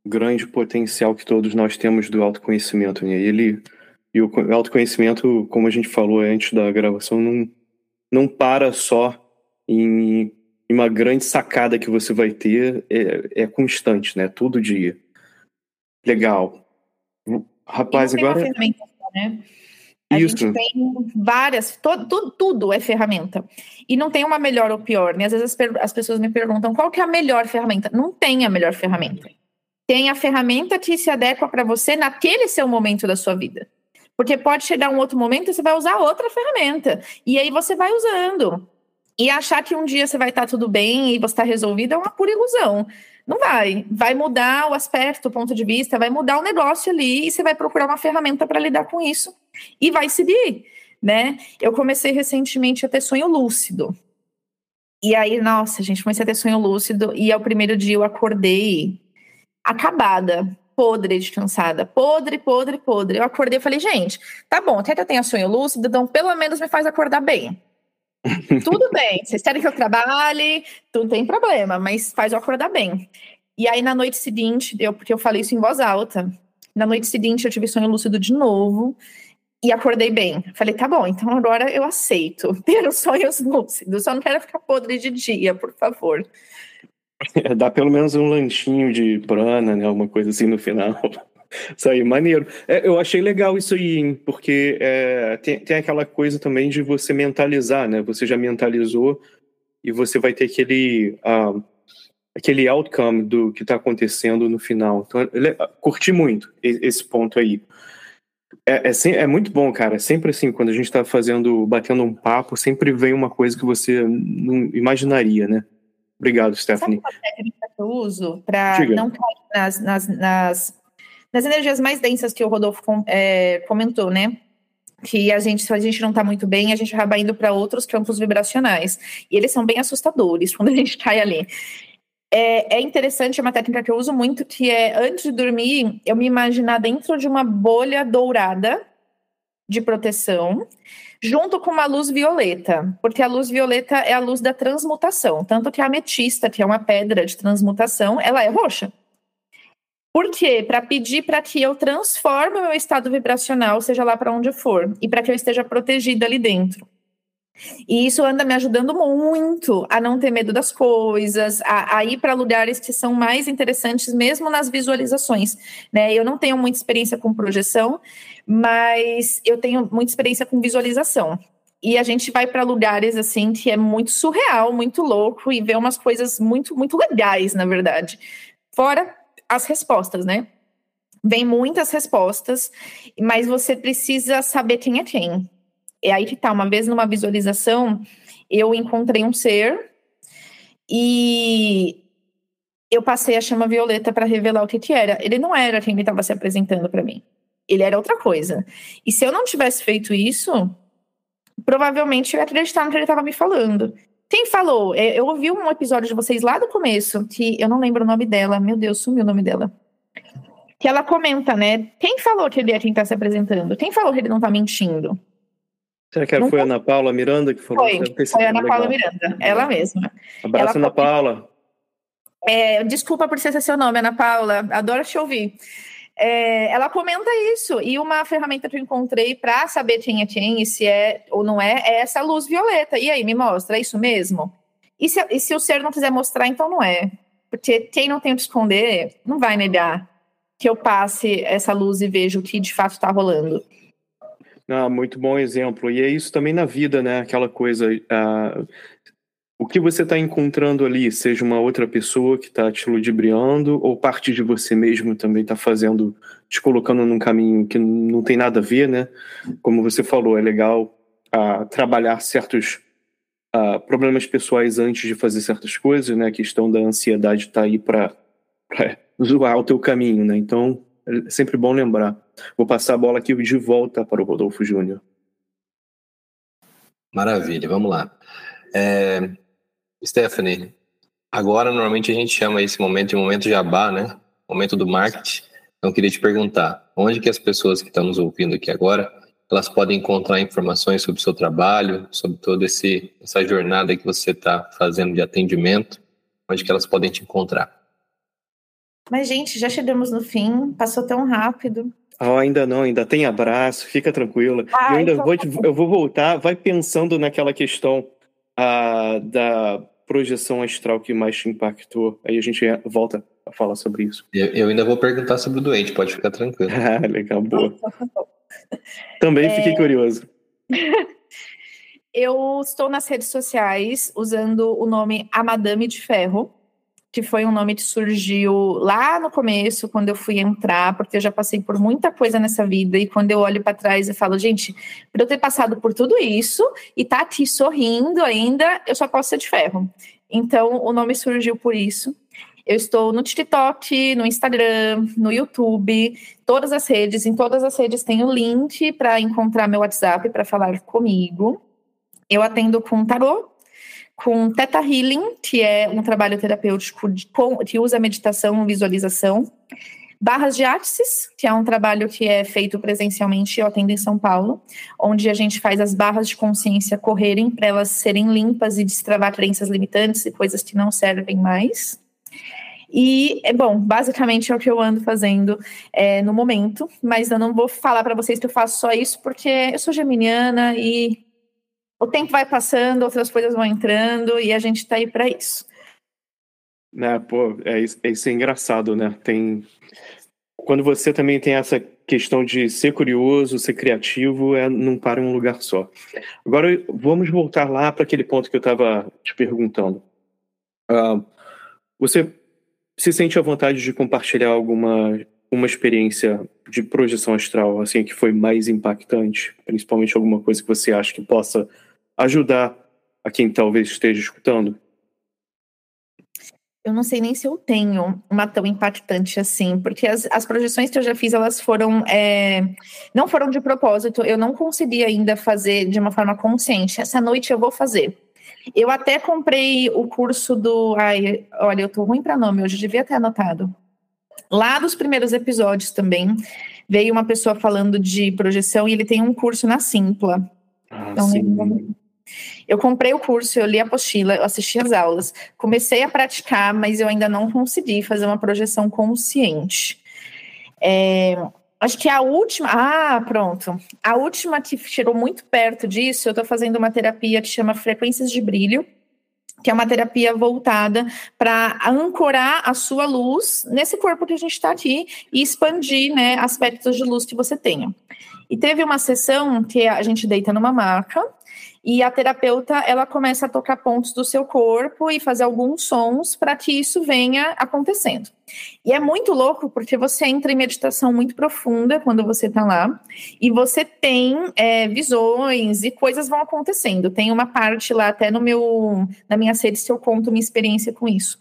grande potencial que todos nós temos do autoconhecimento, né? Ele e o autoconhecimento, como a gente falou antes da gravação, não, não para só em, em uma grande sacada que você vai ter, é, é constante, né? Todo dia. Legal. Rapaz, agora. Né? A Isso. gente tem várias, todo, tudo, tudo é ferramenta. E não tem uma melhor ou pior. Né? Às vezes as, as, pessoas me perguntam qual que é a melhor ferramenta. Não tem a melhor ferramenta. Tem a ferramenta que se adequa para você naquele seu momento da sua vida. Porque pode chegar um outro momento e você vai usar outra ferramenta. E aí você vai usando. E achar que um dia você vai estar tudo bem e você está resolvido é uma pura ilusão. Não vai. Vai mudar o aspecto, o ponto de vista, vai mudar o negócio ali e você vai procurar uma ferramenta para lidar com isso e vai seguir, né? Eu comecei recentemente a ter sonho lúcido. E aí, nossa, gente, comecei a ter sonho lúcido e ao primeiro dia eu acordei acabada, podre de cansada, podre, podre, podre. Eu acordei e falei, gente, tá bom, até que eu tenha sonho lúcido, então pelo menos me faz acordar bem. Tudo bem, vocês querem que eu trabalhe, não tem problema, mas faz eu acordar bem. E aí, na noite seguinte, eu, porque eu falei isso em voz alta, na noite seguinte eu tive sonho lúcido de novo e acordei bem. Falei, tá bom, então agora eu aceito [LAUGHS] ter os sonhos lúcidos, só não quero ficar podre de dia, por favor. É, [LAUGHS] dá pelo menos um lanchinho de prana, né? Alguma coisa assim no final. Isso aí, maneiro. É, eu achei legal isso aí, hein? porque é, tem, tem aquela coisa também de você mentalizar, né? Você já mentalizou e você vai ter aquele, uh, aquele outcome do que está acontecendo no final. Então, ele, curti muito esse ponto aí. É, é, é, muito bom, cara. É sempre assim, quando a gente está fazendo, batendo um papo, sempre vem uma coisa que você não imaginaria, né? Obrigado, Stephanie. Sabe uma técnica que eu uso para não cair nas, nas, nas nas energias mais densas que o Rodolfo é, comentou, né? que a gente, se a gente não está muito bem, a gente acaba indo para outros campos vibracionais. E eles são bem assustadores [LAUGHS] quando a gente cai ali. É, é, interessante, é uma técnica que eu uso muito, que é, antes de dormir, eu me imaginar dentro de uma bolha dourada de proteção, junto com uma luz violeta, porque a luz violeta é a luz da transmutação, tanto que a ametista, que é uma pedra de transmutação, ela é roxa. Por quê? Para pedir para que eu transforme meu estado vibracional, seja lá para onde for, e para que eu esteja protegida ali dentro. E isso anda me ajudando muito a não ter medo das coisas, a, a ir para lugares que são mais interessantes, mesmo nas visualizações. Né? Eu não tenho muita experiência com projeção, mas eu tenho muita experiência com visualização. e a gente vai para lugares assim que é muito surreal, muito louco e vê umas coisas muito muito legais, na verdade. Fora as respostas, né? Vem muitas respostas, mas você precisa saber quem é quem. É aí que tá, uma vez numa visualização, eu encontrei um ser e eu passei a chama violeta para revelar o que, que era. Ele não era quem ele estava se apresentando para mim. Ele era outra coisa. E se eu não tivesse feito isso, provavelmente eu ia acreditar no que ele estava me falando. Quem falou? É, eu ouvi um episódio de vocês lá do começo, que eu não lembro o nome dela. Meu Deus, sumiu o nome dela. Que ela comenta, né? Quem falou que ele é quem está se apresentando? Quem falou que ele não está mentindo? Será que foi a Ana Paula Miranda que falou? Foi, foi a Ana legal. Paula Miranda, ela mesma. Abraço, ela Ana Paula. É, desculpa por ser seu nome, Ana Paula. Adoro te ouvir. É, ela comenta isso. E uma ferramenta que eu encontrei para saber quem é quem e se é ou não é, é essa luz violeta. E aí, me mostra, é isso mesmo? E se, e se o ser não quiser mostrar, então não é. Porque quem não tem o que esconder não vai negar que eu passe essa luz e veja o que de fato está rolando. Ah, muito bom exemplo. E é isso também na vida, né? Aquela coisa. Uh, o que você está encontrando ali, seja uma outra pessoa que está te ludibriando, ou parte de você mesmo também está fazendo, te colocando num caminho que não tem nada a ver, né? Como você falou, é legal uh, trabalhar certos uh, problemas pessoais antes de fazer certas coisas, né? A questão da ansiedade está aí para [LAUGHS] zoar o teu caminho, né? Então, é sempre bom lembrar. Vou passar a bola aqui de volta para o Rodolfo Júnior. Maravilha, vamos lá. É, Stephanie, agora normalmente a gente chama esse momento de momento jabá, né? Momento do marketing. Então, queria te perguntar, onde que as pessoas que estão nos ouvindo aqui agora, elas podem encontrar informações sobre o seu trabalho, sobre toda essa jornada que você está fazendo de atendimento, onde que elas podem te encontrar? Mas, gente, já chegamos no fim, passou tão rápido. Oh, ainda não, ainda tem abraço, fica tranquila. eu ainda então... vou, tá eu vou voltar, vai pensando naquela questão uh, da projeção astral que mais te impactou. Aí a gente volta a falar sobre isso. Eu, eu ainda vou perguntar sobre o doente, pode ficar tranquilo. [LAUGHS] ah, legal, boa. Também é... fiquei curioso. [LAUGHS] eu estou nas redes sociais usando o nome A Madame de Ferro que foi um nome que surgiu lá no começo, quando eu fui entrar, porque eu já passei por muita coisa nessa vida, e quando eu olho para trás e falo, gente, para eu ter passado por tudo isso e tá aqui sorrindo ainda, eu só posso ser de ferro. Então, o nome surgiu por isso. Eu estou no TikTok, no Instagram, no YouTube, todas as redes, em todas as redes tem o link para encontrar meu WhatsApp para falar comigo. Eu atendo com tarô, com Theta Healing, que é um trabalho terapêutico de, com, que usa meditação e visualização. Barras de Axis, que é um trabalho que é feito presencialmente, eu atendo em São Paulo, onde a gente faz as barras de consciência correrem para elas serem limpas e destravar crenças limitantes e coisas que não servem mais. E, é bom, basicamente é o que eu ando fazendo é, no momento, mas eu não vou falar para vocês que eu faço só isso, porque eu sou geminiana e o tempo vai passando, outras coisas vão entrando e a gente está aí para isso. Né, pô, é, é, isso é engraçado, né? Tem quando você também tem essa questão de ser curioso, ser criativo, é não para em um lugar só. Agora vamos voltar lá para aquele ponto que eu estava te perguntando. Uh, você se sente à vontade de compartilhar alguma uma experiência de projeção astral assim que foi mais impactante, principalmente alguma coisa que você acha que possa ajudar a quem talvez esteja escutando? Eu não sei nem se eu tenho uma tão impactante assim, porque as, as projeções que eu já fiz, elas foram. É, não foram de propósito, eu não consegui ainda fazer de uma forma consciente. Essa noite eu vou fazer. Eu até comprei o curso do. Ai, olha, eu tô ruim para nome hoje, devia ter anotado. Lá dos primeiros episódios também, veio uma pessoa falando de projeção e ele tem um curso na Simpla. Ah, então, sim. Eu comprei o curso, eu li a apostila, eu assisti as aulas, comecei a praticar, mas eu ainda não consegui fazer uma projeção consciente. É, acho que a última. Ah, pronto. A última que chegou muito perto disso, eu estou fazendo uma terapia que chama Frequências de Brilho, que é uma terapia voltada para ancorar a sua luz nesse corpo que a gente está aqui e expandir né, aspectos de luz que você tenha. E teve uma sessão que a gente deita numa maca e a terapeuta ela começa a tocar pontos do seu corpo e fazer alguns sons para que isso venha acontecendo. E é muito louco porque você entra em meditação muito profunda quando você está lá e você tem é, visões e coisas vão acontecendo. Tem uma parte lá até no meu na minha sede se eu conto minha experiência com isso.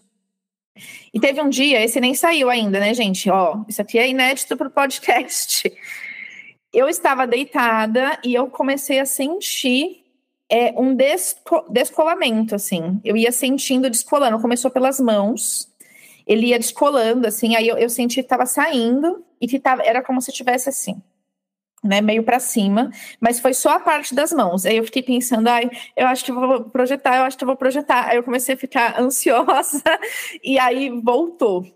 E teve um dia, esse nem saiu ainda, né, gente? Ó, isso aqui é inédito para o podcast. Eu estava deitada e eu comecei a sentir é, um desco descolamento, assim. Eu ia sentindo descolando. Começou pelas mãos, ele ia descolando, assim. Aí eu, eu senti que estava saindo e que tava, era como se tivesse assim né, meio para cima, mas foi só a parte das mãos. Aí eu fiquei pensando, ai, eu acho que vou projetar, eu acho que vou projetar. Aí eu comecei a ficar [LAUGHS] ansiosa e aí voltou.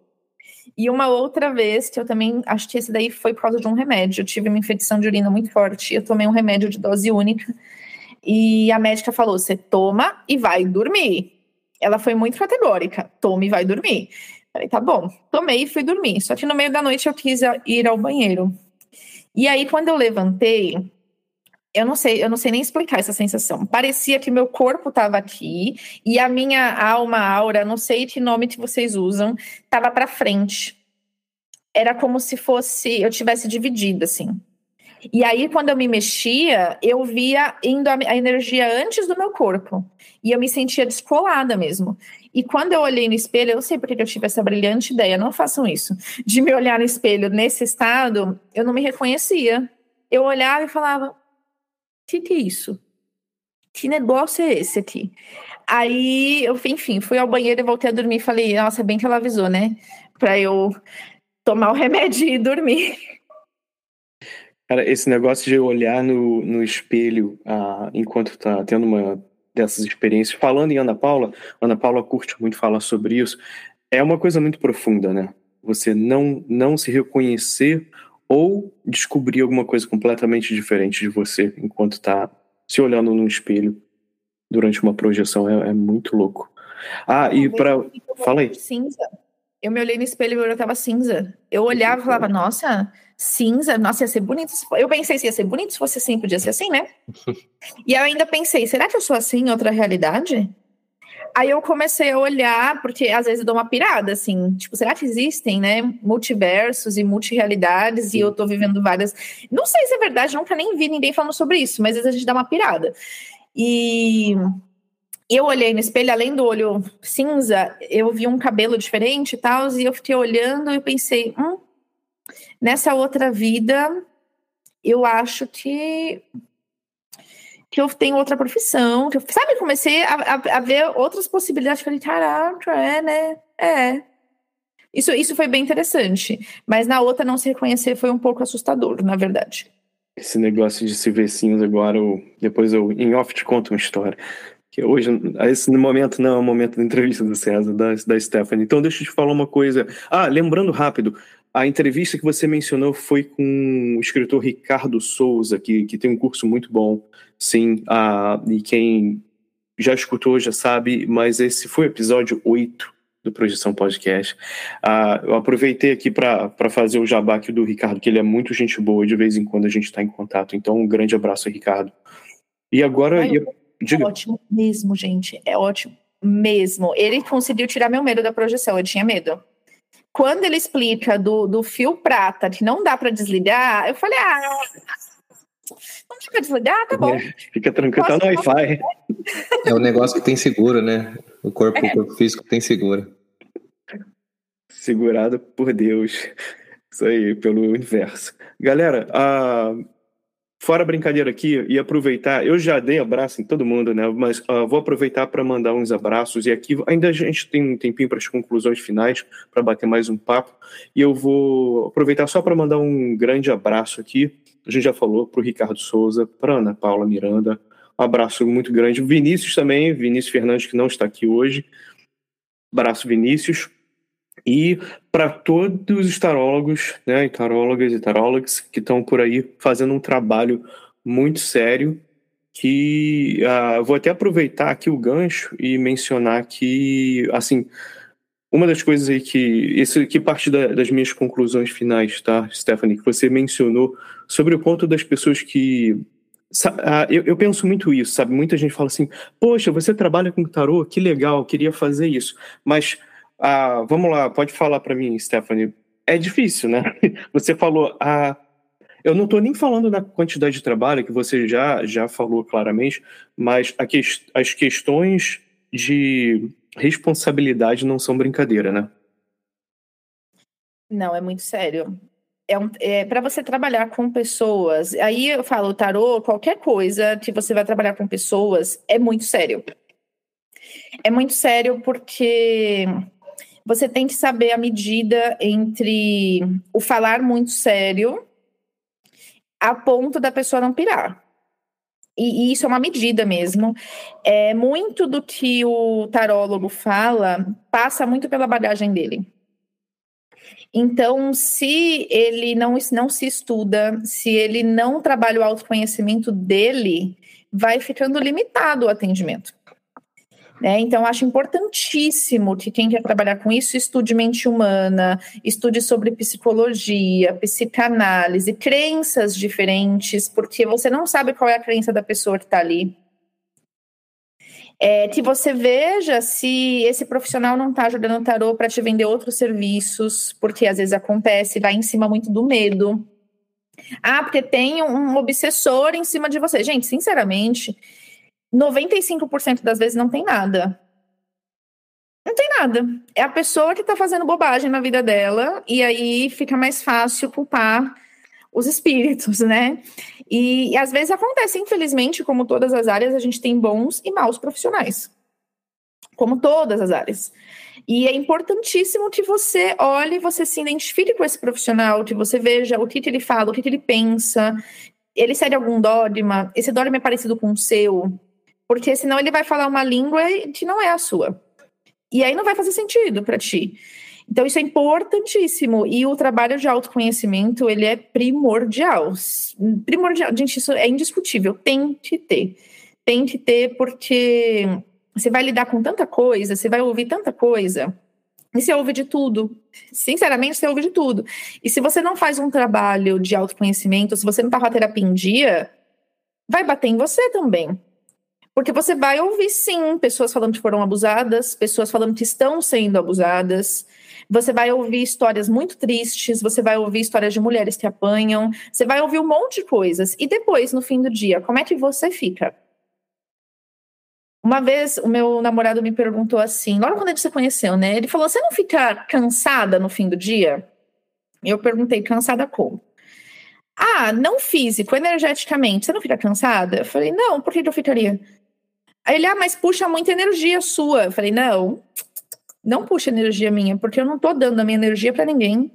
E uma outra vez que eu também acho que esse daí foi por causa de um remédio. Eu tive uma infecção de urina muito forte, eu tomei um remédio de dose única e a médica falou: "Você toma e vai dormir". Ela foi muito categórica: "Tome e vai dormir". Falei: "Tá bom". Tomei e fui dormir. Só que no meio da noite eu quis ir ao banheiro. E aí, quando eu levantei, eu não sei, eu não sei nem explicar essa sensação. Parecia que meu corpo estava aqui e a minha alma, aura, não sei que nome que vocês usam, estava para frente. Era como se fosse eu tivesse dividido assim. E aí, quando eu me mexia, eu via indo a, energia antes do meu corpo. E eu me sentia descolada mesmo. E quando eu olhei no espelho, eu não sei porque eu tive essa brilhante ideia, não façam isso. De me olhar no espelho nesse estado, eu não me reconhecia. Eu olhava e falava: que que é isso? Que negócio é esse aqui? Aí, eu, enfim, fui ao banheiro e voltei a dormir. Falei, nossa, bem que ela avisou, né? Pra eu tomar o remédio e dormir. [LAUGHS] Cara, esse negócio de olhar no, no espelho ah, enquanto tá tendo uma dessas experiências, falando em Ana Paula, Ana Paula curte muito falar sobre isso, é uma coisa muito profunda, né? Você não, não se reconhecer ou descobrir alguma coisa completamente diferente de você enquanto está se olhando no espelho durante uma projeção. É, é muito louco. Ah, e para. Fala aí. Cinza. Eu me olhei no espelho e eu tava cinza. Eu olhava e falava, nossa, cinza, nossa, ia ser bonito. Eu pensei se ia ser bonito se fosse assim, podia ser assim, né? [LAUGHS] e eu ainda pensei, será que eu sou assim em outra realidade? Aí eu comecei a olhar, porque às vezes eu dou uma pirada, assim, tipo, será que existem, né, multiversos e multirealidades Sim. e eu tô vivendo várias. Não sei se é verdade, nunca nem vi ninguém falando sobre isso, mas às vezes a gente dá uma pirada. E eu olhei no espelho, além do olho cinza, eu vi um cabelo diferente e tal, e eu fiquei olhando e pensei, hum, nessa outra vida, eu acho que que eu tenho outra profissão, que eu, sabe, comecei a, a, a, ver outras possibilidades, falei, caraca, é, né, é. Isso, isso foi bem interessante, mas na outra não se reconhecer foi um pouco assustador, na verdade. Esse negócio de se ver cinza agora, eu, depois eu em off te conto uma história que hoje, esse momento não é o momento da entrevista do César, da, da Stephanie. Então, deixa eu te falar uma coisa. Ah, lembrando rápido, a entrevista que você mencionou foi com o escritor Ricardo Souza, que, que tem um curso muito bom, sim, ah, e quem já escutou já sabe, mas esse foi o episódio 8 do Projeção Podcast. Ah, eu aproveitei aqui para fazer o jabá aqui do Ricardo, que ele é muito gente boa, de vez em quando a gente está em contato. Então, um grande abraço, Ricardo. E agora. Ai. É ótimo mesmo, gente. É ótimo mesmo. Ele conseguiu tirar meu medo da projeção. Eu tinha medo. Quando ele explica do, do fio prata que não dá para desligar, eu falei, ah, não dá para desligar, tá bom. É, [LAUGHS] fica tranquilo, tá no Wi-Fi. É um negócio que tem seguro, né? O corpo, é. o corpo físico tem seguro. Segurado por Deus. Isso aí, pelo universo. Galera, a Fora brincadeira aqui e aproveitar, eu já dei abraço em todo mundo, né? Mas uh, vou aproveitar para mandar uns abraços e aqui ainda a gente tem um tempinho para as conclusões finais, para bater mais um papo. E eu vou aproveitar só para mandar um grande abraço aqui. A gente já falou para o Ricardo Souza, para Ana Paula Miranda, um abraço muito grande. Vinícius também, Vinícius Fernandes, que não está aqui hoje. Abraço, Vinícius. E para todos os tarólogos, né, tarólogas e tarólogas que estão por aí fazendo um trabalho muito sério, que uh, vou até aproveitar aqui o gancho e mencionar que, assim, uma das coisas aí que, isso aqui parte da, das minhas conclusões finais, tá, Stephanie, que você mencionou sobre o ponto das pessoas que ah, eu, eu, penso muito isso, sabe? Muita gente fala assim, poxa, você trabalha com tarô, que legal, queria fazer isso. Mas, ah, vamos lá, pode falar para mim, Stephanie. É difícil, né? [LAUGHS] Você falou, ah, eu não estou nem falando da quantidade de trabalho, que você já, já falou claramente, mas que, as questões de responsabilidade não são brincadeira, né? Não, é muito sério. É, um, é para você trabalhar com pessoas. Aí eu falo, tarô, qualquer coisa que você vai trabalhar com pessoas é muito sério. É muito sério porque você tem que saber a medida entre o falar muito sério a ponto da pessoa não pirar. E, e, isso é uma medida mesmo. É muito do que o tarólogo fala passa muito pela bagagem dele. Então, se ele não, não se estuda, se ele não trabalha o autoconhecimento dele, vai ficando limitado o atendimento. Né? Então, acho importantíssimo que quem quer trabalhar com isso estude mente humana, estude sobre psicologia, psicanálise, crenças diferentes, porque você não sabe qual é a crença da pessoa que está ali. É, que você veja se esse profissional não está ajudando o tarô para te vender outros serviços, porque às vezes acontece, vai em cima muito do medo. Ah, porque tem um obsessor em cima de você. Gente, sinceramente, 95% das vezes não tem nada. Não tem nada. É a pessoa que está fazendo bobagem na vida dela, e aí fica mais fácil culpar os espíritos, né? E, e, às vezes acontece, infelizmente, como todas as áreas, a gente tem bons e maus profissionais. Como todas as áreas. E é importantíssimo que você olhe, você se identifique com esse profissional, que você veja o que, que ele fala, o que, que ele pensa. Ele segue algum dogma? Esse dogma é parecido com o seu? Porque senão ele vai falar uma língua que não é a sua. E aí não vai fazer sentido para ti. Então isso é importantíssimo e o trabalho de autoconhecimento ele é primordial. Primordial, gente, isso é indiscutível. Tem que ter, tem que ter porque você vai lidar com tanta coisa, você vai ouvir tanta coisa. E você ouve de tudo. Sinceramente, você ouve de tudo. E se você não faz um trabalho de autoconhecimento, se você não tá com a terapia em dia, vai bater em você também. Porque você vai ouvir, sim, pessoas falando que foram abusadas, pessoas falando que estão sendo abusadas. Você vai ouvir histórias muito tristes, você vai ouvir histórias de mulheres que apanham, você vai ouvir um monte de coisas. E depois, no fim do dia, como é que você fica? Uma vez o meu namorado me perguntou assim, logo quando a gente se conheceu, né? Ele falou: Você não fica cansada no fim do dia? Eu perguntei: Cansada como? Ah, não físico, energeticamente. Você não fica cansada? Eu falei: Não, por que eu ficaria? Aí ele, ah, mas puxa muita energia sua. Eu falei, não, não puxa energia minha, porque eu não tô dando a minha energia para ninguém.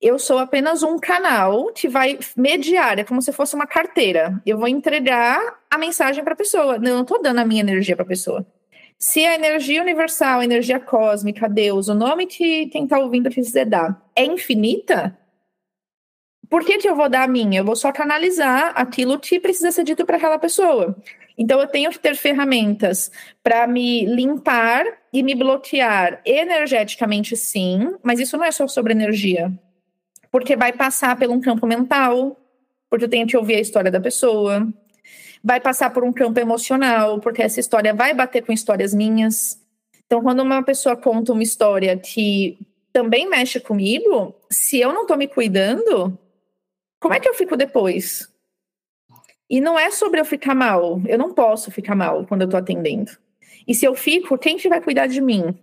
Eu sou apenas um canal que vai mediar, é como se fosse uma carteira. Eu vou entregar a mensagem para a pessoa. Não, eu não tô dando a minha energia para a pessoa. Se a energia universal, a energia cósmica, Deus, o nome que quem está ouvindo quiser dar, é infinita, por que, que eu vou dar a minha? Eu vou só canalizar aquilo que precisa ser dito para aquela pessoa. Então, eu tenho que ter ferramentas para me limpar e me bloquear energeticamente, sim, mas isso não é só sobre energia. Porque vai passar por um campo mental, porque eu tenho que ouvir a história da pessoa. Vai passar por um campo emocional, porque essa história vai bater com histórias minhas. Então, quando uma pessoa conta uma história que também mexe comigo, se eu não estou me cuidando, como é que eu fico depois? E não é sobre eu ficar mal. Eu não posso ficar mal quando eu tô atendendo. E se eu fico, quem que vai cuidar de mim?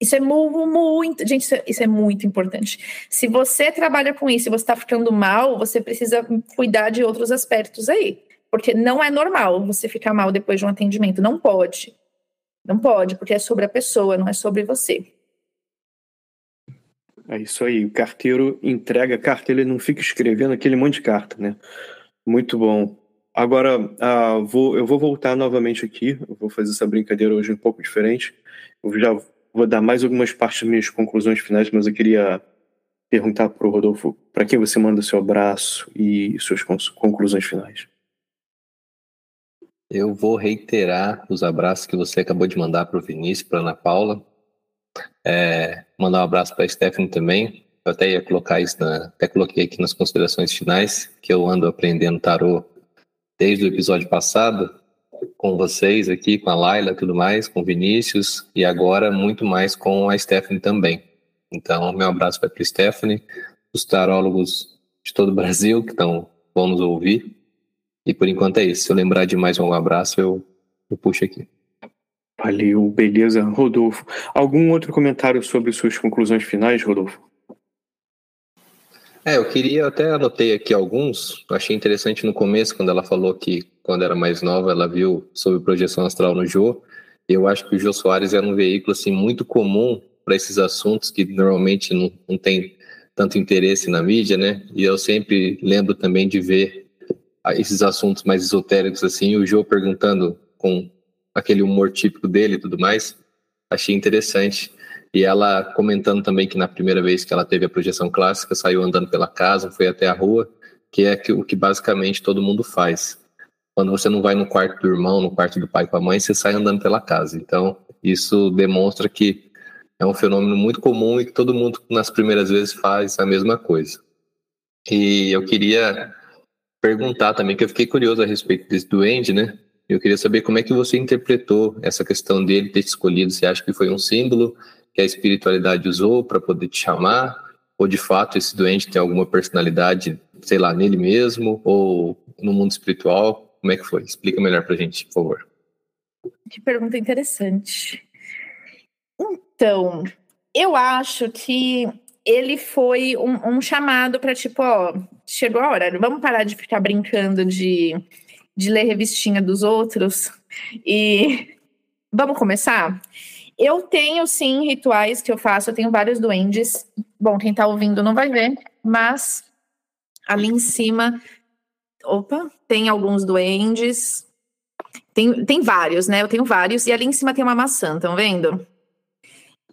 Isso é muito, muito gente, isso é, isso é, muito importante. Se você trabalha com isso e você está ficando mal, você precisa cuidar de outros aspectos aí. Porque não é normal você ficar mal depois de um atendimento. Não pode. Não pode, porque é sobre a pessoa, não é sobre você. É isso aí. O carteiro entrega a carta, ele não fica escrevendo aquele monte de carta, né? Muito bom. Agora, uh, vou, eu vou voltar novamente aqui. Eu vou fazer essa brincadeira hoje um pouco diferente. Eu já vou dar mais algumas partes das minhas conclusões finais, mas eu queria perguntar para o Rodolfo para quem você manda seu abraço e suas conclusões finais. Eu vou reiterar os abraços que você acabou de mandar para o Vinícius, para Ana Paula. É, mandar um abraço para a Stephanie também. Eu até ia colocar isso, na, até coloquei aqui nas considerações finais, que eu ando aprendendo tarô desde o episódio passado, com vocês aqui, com a Laila tudo mais, com o Vinícius, e agora muito mais com a Stephanie também. Então, meu abraço vai para a Stephanie, os tarólogos de todo o Brasil que estão vão nos ouvir. E por enquanto é isso. Se eu lembrar de mais um abraço, eu, eu puxo aqui. Valeu, beleza, Rodolfo. Algum outro comentário sobre suas conclusões finais, Rodolfo? É, eu queria, até anotei aqui alguns, achei interessante no começo, quando ela falou que quando era mais nova, ela viu sobre projeção astral no Jô, eu acho que o Jô Soares era um veículo, assim, muito comum para esses assuntos que normalmente não, não tem tanto interesse na mídia, né, e eu sempre lembro também de ver esses assuntos mais esotéricos, assim, o Jô perguntando com aquele humor típico dele e tudo mais, achei interessante. E ela comentando também que na primeira vez que ela teve a projeção clássica, saiu andando pela casa, foi até a rua, que é o que basicamente todo mundo faz. Quando você não vai no quarto do irmão, no quarto do pai com a mãe, você sai andando pela casa. Então, isso demonstra que é um fenômeno muito comum e que todo mundo nas primeiras vezes faz a mesma coisa. E eu queria perguntar também, que eu fiquei curioso a respeito desse duende, né? Eu queria saber como é que você interpretou essa questão dele ter escolhido. Você acha que foi um símbolo que a espiritualidade usou para poder te chamar? Ou de fato esse doente tem alguma personalidade, sei lá, nele mesmo ou no mundo espiritual? Como é que foi? Explica melhor para a gente, por favor. Que pergunta interessante. Então, eu acho que ele foi um, um chamado para tipo, ó, chegou a hora, vamos parar de ficar brincando de de ler revistinha dos outros. E vamos começar? Eu tenho sim rituais que eu faço, eu tenho vários duendes. Bom, quem tá ouvindo não vai ver, mas ali em cima. Opa, tem alguns duendes. Tem, tem vários, né? Eu tenho vários. E ali em cima tem uma maçã, estão vendo?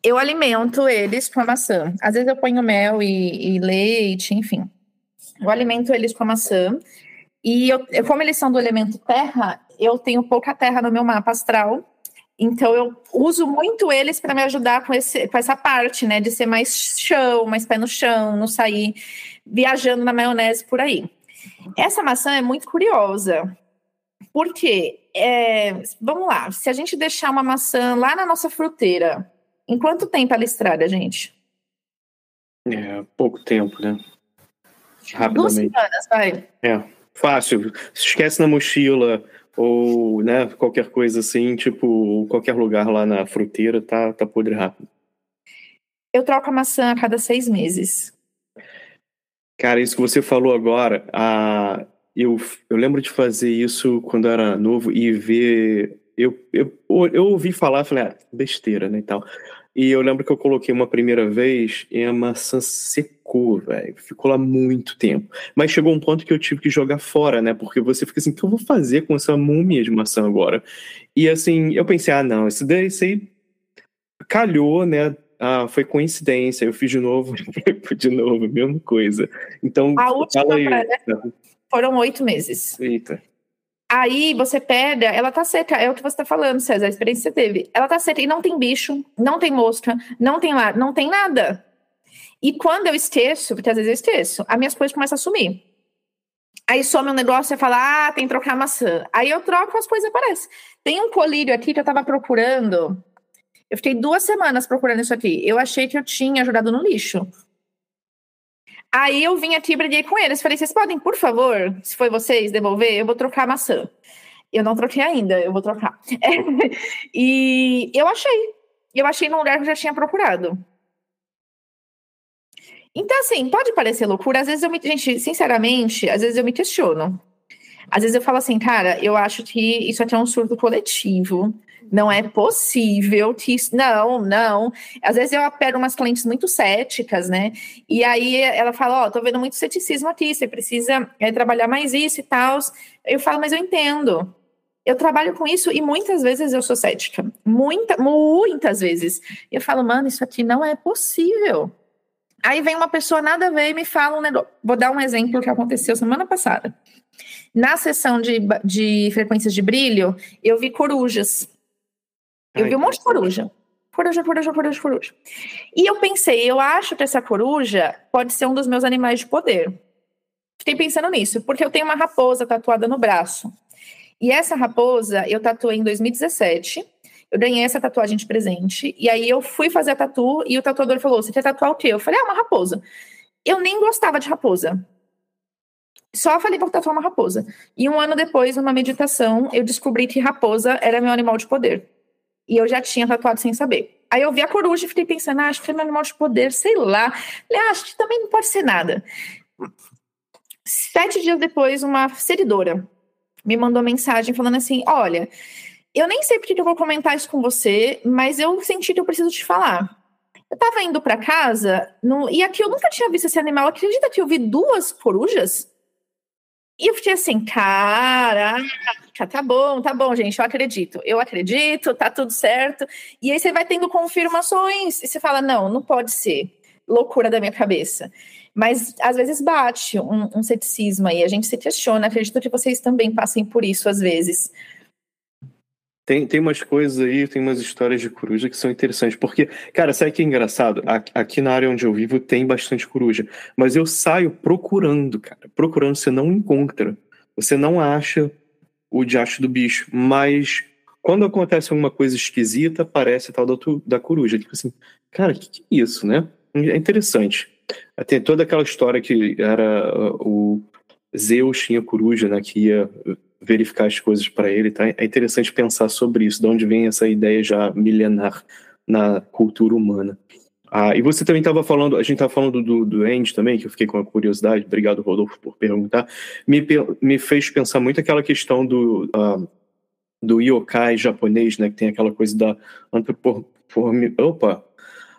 Eu alimento eles com a maçã. Às vezes eu ponho mel e, e leite, enfim. Eu alimento eles com a maçã. E eu, como eles são do elemento terra, eu tenho pouca terra no meu mapa astral. Então eu uso muito eles para me ajudar com, esse, com essa parte, né? De ser mais chão, mais pé no chão, não sair viajando na maionese por aí. Essa maçã é muito curiosa. Porque, é, vamos lá, se a gente deixar uma maçã lá na nossa fruteira, em quanto tempo ela estraga, gente? É, pouco tempo, né? Rapidamente. Duas semanas, vai. É. Fácil. Esquece na mochila ou né, qualquer coisa assim, tipo, qualquer lugar lá na fruteira, tá, tá podre rápido. Eu troco a maçã a cada seis meses. Cara, isso que você falou agora, a, eu, eu lembro de fazer isso quando era novo e ver. Eu, eu, eu ouvi falar, falei, ah, besteira, né, e tal. E eu lembro que eu coloquei uma primeira vez e a maçã secou, velho. Ficou lá muito tempo. Mas chegou um ponto que eu tive que jogar fora, né? Porque você fica assim, o que eu vou fazer com essa múmia de maçã agora? E assim, eu pensei, ah, não, isso daí, isso aí calhou, né? Ah, foi coincidência. Eu fiz de novo, [LAUGHS] de novo, mesma coisa. Então, a última aí, foram oito meses. Eita. Aí você pega, ela tá seca, é o que você tá falando, César, a experiência que você teve. Ela tá seca e não tem bicho, não tem mosca, não tem lá, não tem nada. E quando eu esqueço, porque às vezes eu esqueço, as minhas coisas começam a sumir. Aí some um negócio e fala, ah, tem que trocar maçã. Aí eu troco, as coisas aparecem. Tem um colírio aqui que eu tava procurando. Eu fiquei duas semanas procurando isso aqui. Eu achei que eu tinha jogado no lixo. Aí eu vim aqui e briguei com eles. Falei, vocês podem, por favor, se foi vocês, devolver? Eu vou trocar a maçã. Eu não troquei ainda, eu vou trocar. [LAUGHS] e eu achei. Eu achei num lugar que eu já tinha procurado. Então, assim, pode parecer loucura. Às vezes eu me. Gente, sinceramente, às vezes eu me questiono. Às vezes eu falo assim, cara, eu acho que isso aqui é um surto coletivo. Não é possível que isso. Não, não. Às vezes eu pego umas clientes muito céticas, né? E aí ela fala: Ó, oh, tô vendo muito ceticismo aqui, você precisa é, trabalhar mais isso e tal. Eu falo, mas eu entendo. Eu trabalho com isso e muitas vezes eu sou cética. Muita, muitas vezes. Eu falo, mano, isso aqui não é possível. Aí vem uma pessoa nada a ver e me fala um negócio. Vou dar um exemplo que aconteceu semana passada. Na sessão de, de frequências de brilho, eu vi corujas. Eu Ai, vi um monte de coruja. Coruja, coruja, coruja, coruja. E eu pensei, eu acho que essa coruja pode ser um dos meus animais de poder. fiquei pensando nisso, porque eu tenho uma raposa tatuada no braço. E essa raposa eu tatuei em 2017. Eu ganhei essa tatuagem de presente. E aí eu fui fazer a tatu e o tatuador falou: Você quer tatuar o quê? Eu falei: Ah, uma raposa. Eu nem gostava de raposa. Só falei para tatuar uma raposa. E um ano depois, numa meditação, eu descobri que raposa era meu animal de poder. E eu já tinha tatuado sem saber. Aí eu vi a coruja e fiquei pensando, ah, acho que é meu animal de poder, sei lá. Falei, ah, acho que também não pode ser nada. Sete dias depois, uma seguidora me mandou mensagem falando assim: olha, eu nem sei porque que eu vou comentar isso com você, mas eu senti que eu preciso te falar. Eu tava indo para casa no, e aqui eu nunca tinha visto esse animal. Acredita que eu vi duas corujas? E eu fiquei assim, caraca, tá bom, tá bom, gente, eu acredito, eu acredito, tá tudo certo. E aí você vai tendo confirmações e você fala, não, não pode ser. Loucura da minha cabeça. Mas às vezes bate um, um ceticismo aí, a gente se questiona, acredito que vocês também passem por isso às vezes. Tem, tem umas coisas aí, tem umas histórias de coruja que são interessantes. Porque, cara, sabe que é engraçado? Aqui na área onde eu vivo tem bastante coruja. Mas eu saio procurando, cara. Procurando, você não encontra. Você não acha o diacho do bicho. Mas quando acontece alguma coisa esquisita, aparece tal da, da coruja. Tipo assim, cara, que, que é isso, né? É interessante. Tem toda aquela história que era o Zeus tinha coruja, né? Que ia verificar as coisas para ele, tá? É interessante pensar sobre isso, de onde vem essa ideia já milenar na cultura humana. Ah, e você também estava falando, a gente estava falando do, do Andy também, que eu fiquei com a curiosidade, obrigado Rodolfo por perguntar, me, me fez pensar muito aquela questão do, uh, do yokai japonês, né, que tem aquela coisa da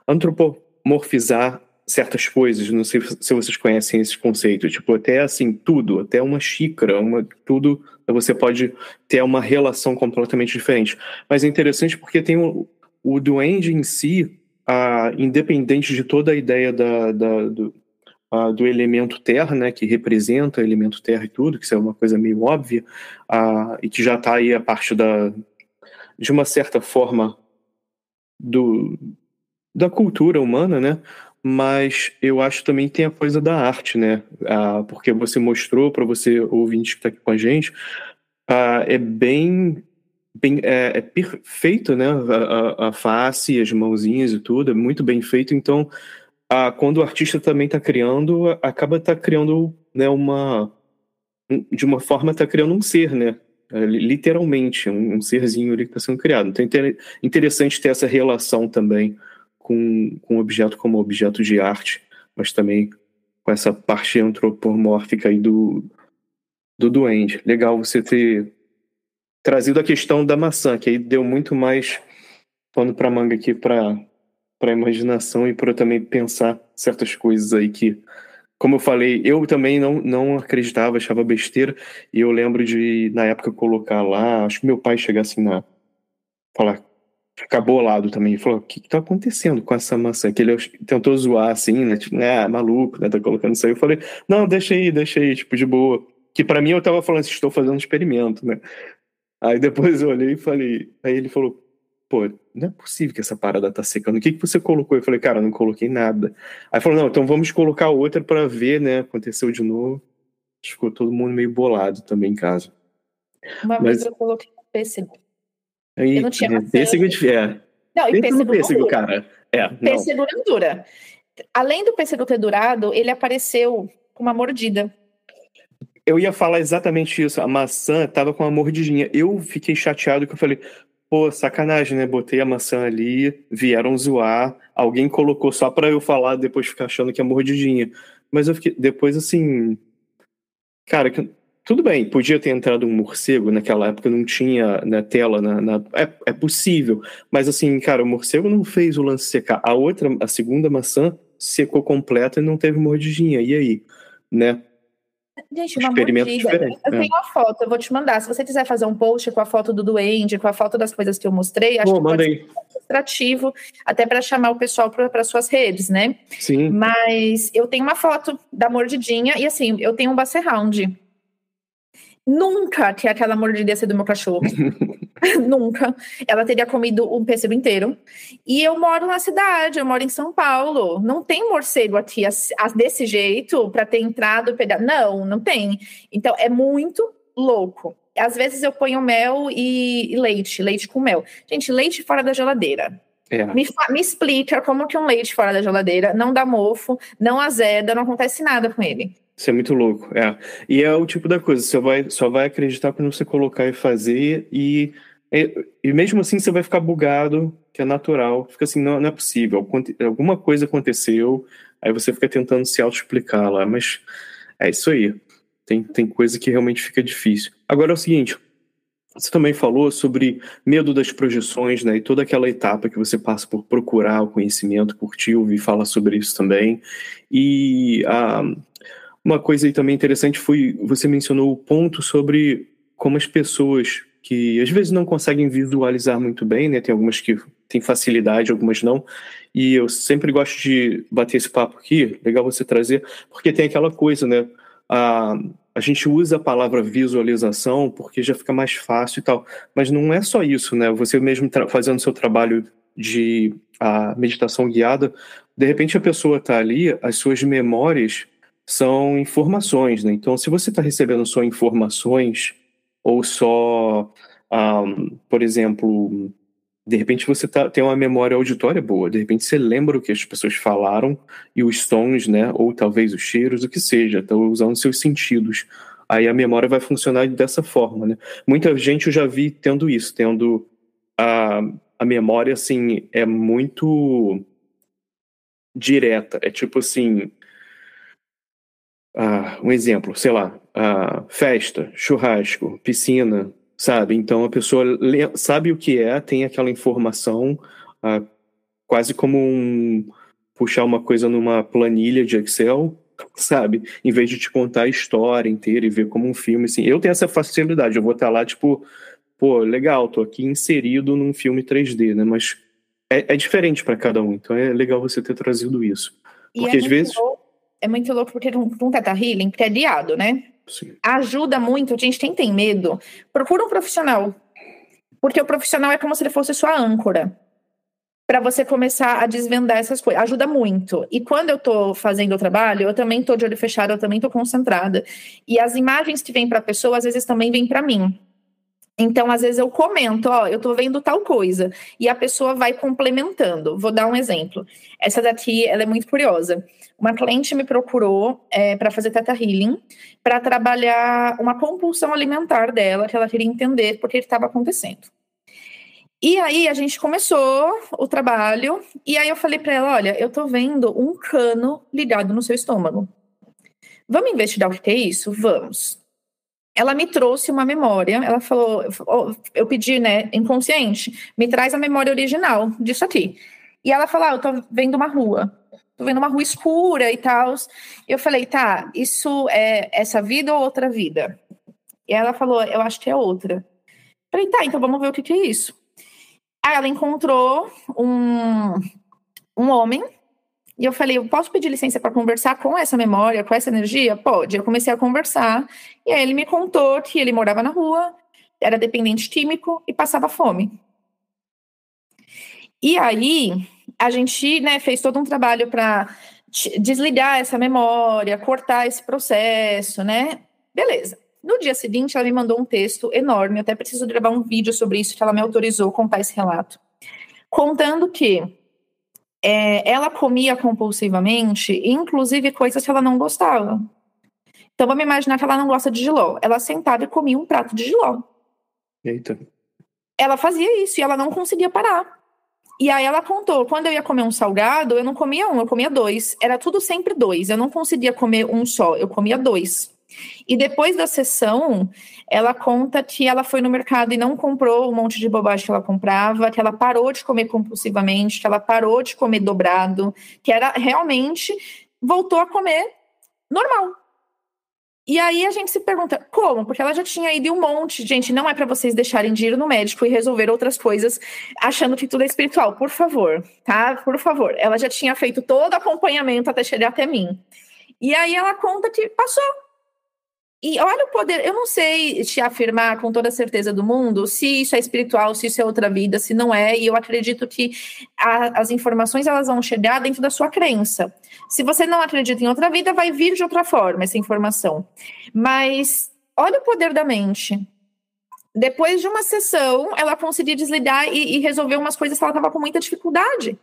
antropomorfizar certas coisas, não sei se vocês conhecem esse conceito, tipo, até assim, tudo, até uma xícara, uma, tudo, você pode ter uma relação completamente diferente. Mas é interessante porque tem o, o duende em si, independente de toda a ideia da, da do, do elemento terra, né, que representa o elemento terra e tudo, que isso é uma coisa meio óbvia, e que já está aí a parte da, de uma certa forma, do, da cultura humana, né? Mas eu acho também tem a coisa da arte, né? Ah, porque você mostrou para você, ouvinte que está aqui com a gente, ah, é bem, bem é, é, perfeito, né? A, a, a, face, as mãozinhas e tudo, é muito bem feito. Então, ah, quando o artista também está criando, acaba tá criando, né? Uma de uma forma está criando um ser, né? É, literalmente, um, um serzinho ali que está sendo criado. Então, é interessante ter essa relação também com, com objeto como objeto de arte, mas também com essa parte antropomórfica aí do, do duende. Legal você ter trazido a questão da maçã, que aí deu muito mais pano para manga aqui para para imaginação e para também pensar certas coisas aí que como eu falei, eu também não, não acreditava, achava besteira, e eu lembro de, na época, colocar lá, acho que meu pai chegar assim na. falar, ficar bolado também. Ele falou: o que, que tá acontecendo com essa maçã? Que ele tentou zoar assim, né? Tipo, é, maluco, né? Tá colocando isso aí. Eu falei: não, deixa aí, deixa aí, tipo, de boa. Que para mim eu tava falando assim: estou fazendo um experimento, né? Aí depois eu olhei e falei: aí ele falou: pô, não é possível que essa parada tá secando. O que, que você colocou? Eu falei: cara, não coloquei nada. Aí falou: não, então vamos colocar outra para ver, né? Aconteceu de novo. Ficou todo mundo meio bolado também em casa. Uma Mas... vez eu coloquei um eu não tinha pêssego de é. Não, e pêssego, pêssego cara. É, pêssego não dura. Além do pêssego ter durado, ele apareceu com uma mordida. Eu ia falar exatamente isso. A maçã tava com uma mordidinha. Eu fiquei chateado que eu falei, pô, sacanagem, né? Botei a maçã ali, vieram zoar, alguém colocou só pra eu falar, depois ficar achando que é mordidinha. Mas eu fiquei, depois assim, cara, tudo bem, podia ter entrado um morcego, naquela época não tinha na né, tela, na, na, é, é possível, mas assim, cara, o morcego não fez o lance secar. A outra, a segunda maçã, secou completa e não teve mordidinha, e aí? Né? Gente, uma Experimento mordida. Diferente. Eu é. tenho uma foto, eu vou te mandar. Se você quiser fazer um post com a foto do duende, com a foto das coisas que eu mostrei, acho Pô, que pode ser ilustrativo, até para chamar o pessoal para suas redes, né? Sim. Mas eu tenho uma foto da mordidinha, e assim, eu tenho um Basset Round nunca que aquela mordida ia ser do meu cachorro. [LAUGHS] Nunca. Ela teria comido um pêssego inteiro. E eu moro na cidade, eu moro em São Paulo. Não tem morcego aqui desse jeito para ter entrado. Não, não tem. Então é muito louco. Às vezes eu ponho mel e, leite, leite com mel. Gente, leite fora da geladeira. É. Me, me, explica como que um leite fora da geladeira não dá mofo, não azeda, não acontece nada com ele. Isso é muito louco, é. E é o tipo da coisa, você vai, só vai acreditar quando você colocar e fazer, e, e, e mesmo assim você vai ficar bugado, que é natural. Fica assim, não, não é possível. Alguma coisa aconteceu, aí você fica tentando se auto-explicar lá, mas é isso aí. Tem, tem coisa que realmente fica difícil. Agora é o seguinte, você também falou sobre medo das projeções, né? E toda aquela etapa que você passa por procurar o conhecimento, curtir, ouvir falar sobre isso também. E ah, uma coisa aí também interessante foi, você mencionou o ponto sobre como as pessoas que às vezes não conseguem visualizar muito bem, né? Tem algumas que têm facilidade, algumas não. E eu sempre gosto de bater esse papo aqui, legal você trazer, porque tem aquela coisa, né? a, a gente usa a palavra visualização porque já fica mais fácil e tal, mas não é só isso, né? Você mesmo fazendo seu trabalho de a meditação guiada, de repente a pessoa está ali, as suas memórias são informações, né? Então, se você está recebendo só informações ou só, um, por exemplo, de repente você tá, tem uma memória auditória boa, de repente você lembra o que as pessoas falaram e os sons, né, ou talvez os cheiros, o que seja, estão usando seus sentidos. Aí a memória vai funcionar dessa forma, né? Muita gente eu já vi tendo isso, tendo a, a memória, assim, é muito direta. É tipo assim, uh, um exemplo, sei lá, uh, festa, churrasco, piscina, sabe? Então a pessoa sabe o que é, tem aquela informação, ah, quase como um puxar uma coisa numa planilha de Excel, sabe? Em vez de te contar a história inteira e ver como um filme, assim. Eu tenho essa facilidade, eu vou estar lá, tipo, pô, legal, tô aqui inserido num filme 3D, né? Mas é, é diferente para cada um, então é legal você ter trazido isso. Porque é às vezes. Louco, é muito louco porque um, um Teta Healing, que é guiado, né? Sim. Ajuda muito. Gente, quem tem medo, procura um profissional. Porque o profissional é como se ele fosse sua âncora. Para você começar a desvendar essas coisas. Ajuda muito. E quando eu tô fazendo o trabalho, eu também tô de olho fechado, eu também tô concentrada. E as imagens que vêm para a pessoa, às vezes também vêm para mim. Então, às vezes eu comento, ó, eu tô vendo tal coisa, e a pessoa vai complementando. Vou dar um exemplo. Essa daqui, ela é muito curiosa. Uma cliente me procurou é, para fazer Teta Healing, para trabalhar uma compulsão alimentar dela, que ela queria entender por que estava acontecendo. E aí a gente começou o trabalho, e aí eu falei para ela: olha, eu tô vendo um cano ligado no seu estômago. Vamos investigar o que é isso? Vamos ela me trouxe uma memória. Ela falou, eu pedi, né, inconsciente, me traz a memória original disso aqui. E ela falou, ah, eu tô vendo uma rua, tô vendo uma rua escura e tal. Eu falei, tá, isso é essa vida ou outra vida? E ela falou, eu acho que é outra. Falei, tá, então vamos ver o que, que é isso. Aí ela encontrou um, um homem e eu falei, eu posso pedir licença para conversar com essa memória, com essa energia? Pode. Eu comecei a conversar e aí ele me contou que ele morava na rua, era dependente químico e passava fome. E aí a gente né, fez todo um trabalho para desligar essa memória, cortar esse processo, né? Beleza. No dia seguinte, ela me mandou um texto enorme. Eu até preciso gravar um vídeo sobre isso, que ela me autorizou a contar esse relato. Contando que é, ela comia compulsivamente, inclusive coisas que ela não gostava. Então vamos imaginar que ela não gosta de giló. Ela sentava e comia um prato de giló. Eita. Ela fazia isso e ela não conseguia parar. E aí ela contou, quando eu ia comer um salgado, eu não comia um, eu comia dois. Era tudo sempre dois. Eu não conseguia comer um só, eu comia dois. E depois da sessão, ela conta que ela foi no mercado e não comprou um monte de bobagem que ela comprava, que ela parou de comer compulsivamente, que ela parou de comer dobrado, que era realmente voltou a comer normal. E aí a gente se pergunta, como? Porque ela já tinha ido um monte. Gente, não é para vocês deixarem de ir no médico e resolver outras coisas achando que tudo é espiritual. Por favor, tá? Por favor. Ela já tinha feito todo o acompanhamento até chegar até mim. E aí ela conta que passou E olha o poder, eu não sei te afirmar com toda a certeza do mundo se isso é espiritual, se isso é outra vida, se não é, e eu acredito que a, as informações elas vão chegar dentro da sua crença. Se você não acredita em outra vida, vai vir de outra forma essa informação. Mas olha o poder da mente. Depois de uma sessão, ela conseguia desligar e, e resolver umas coisas que ela estava com muita dificuldade.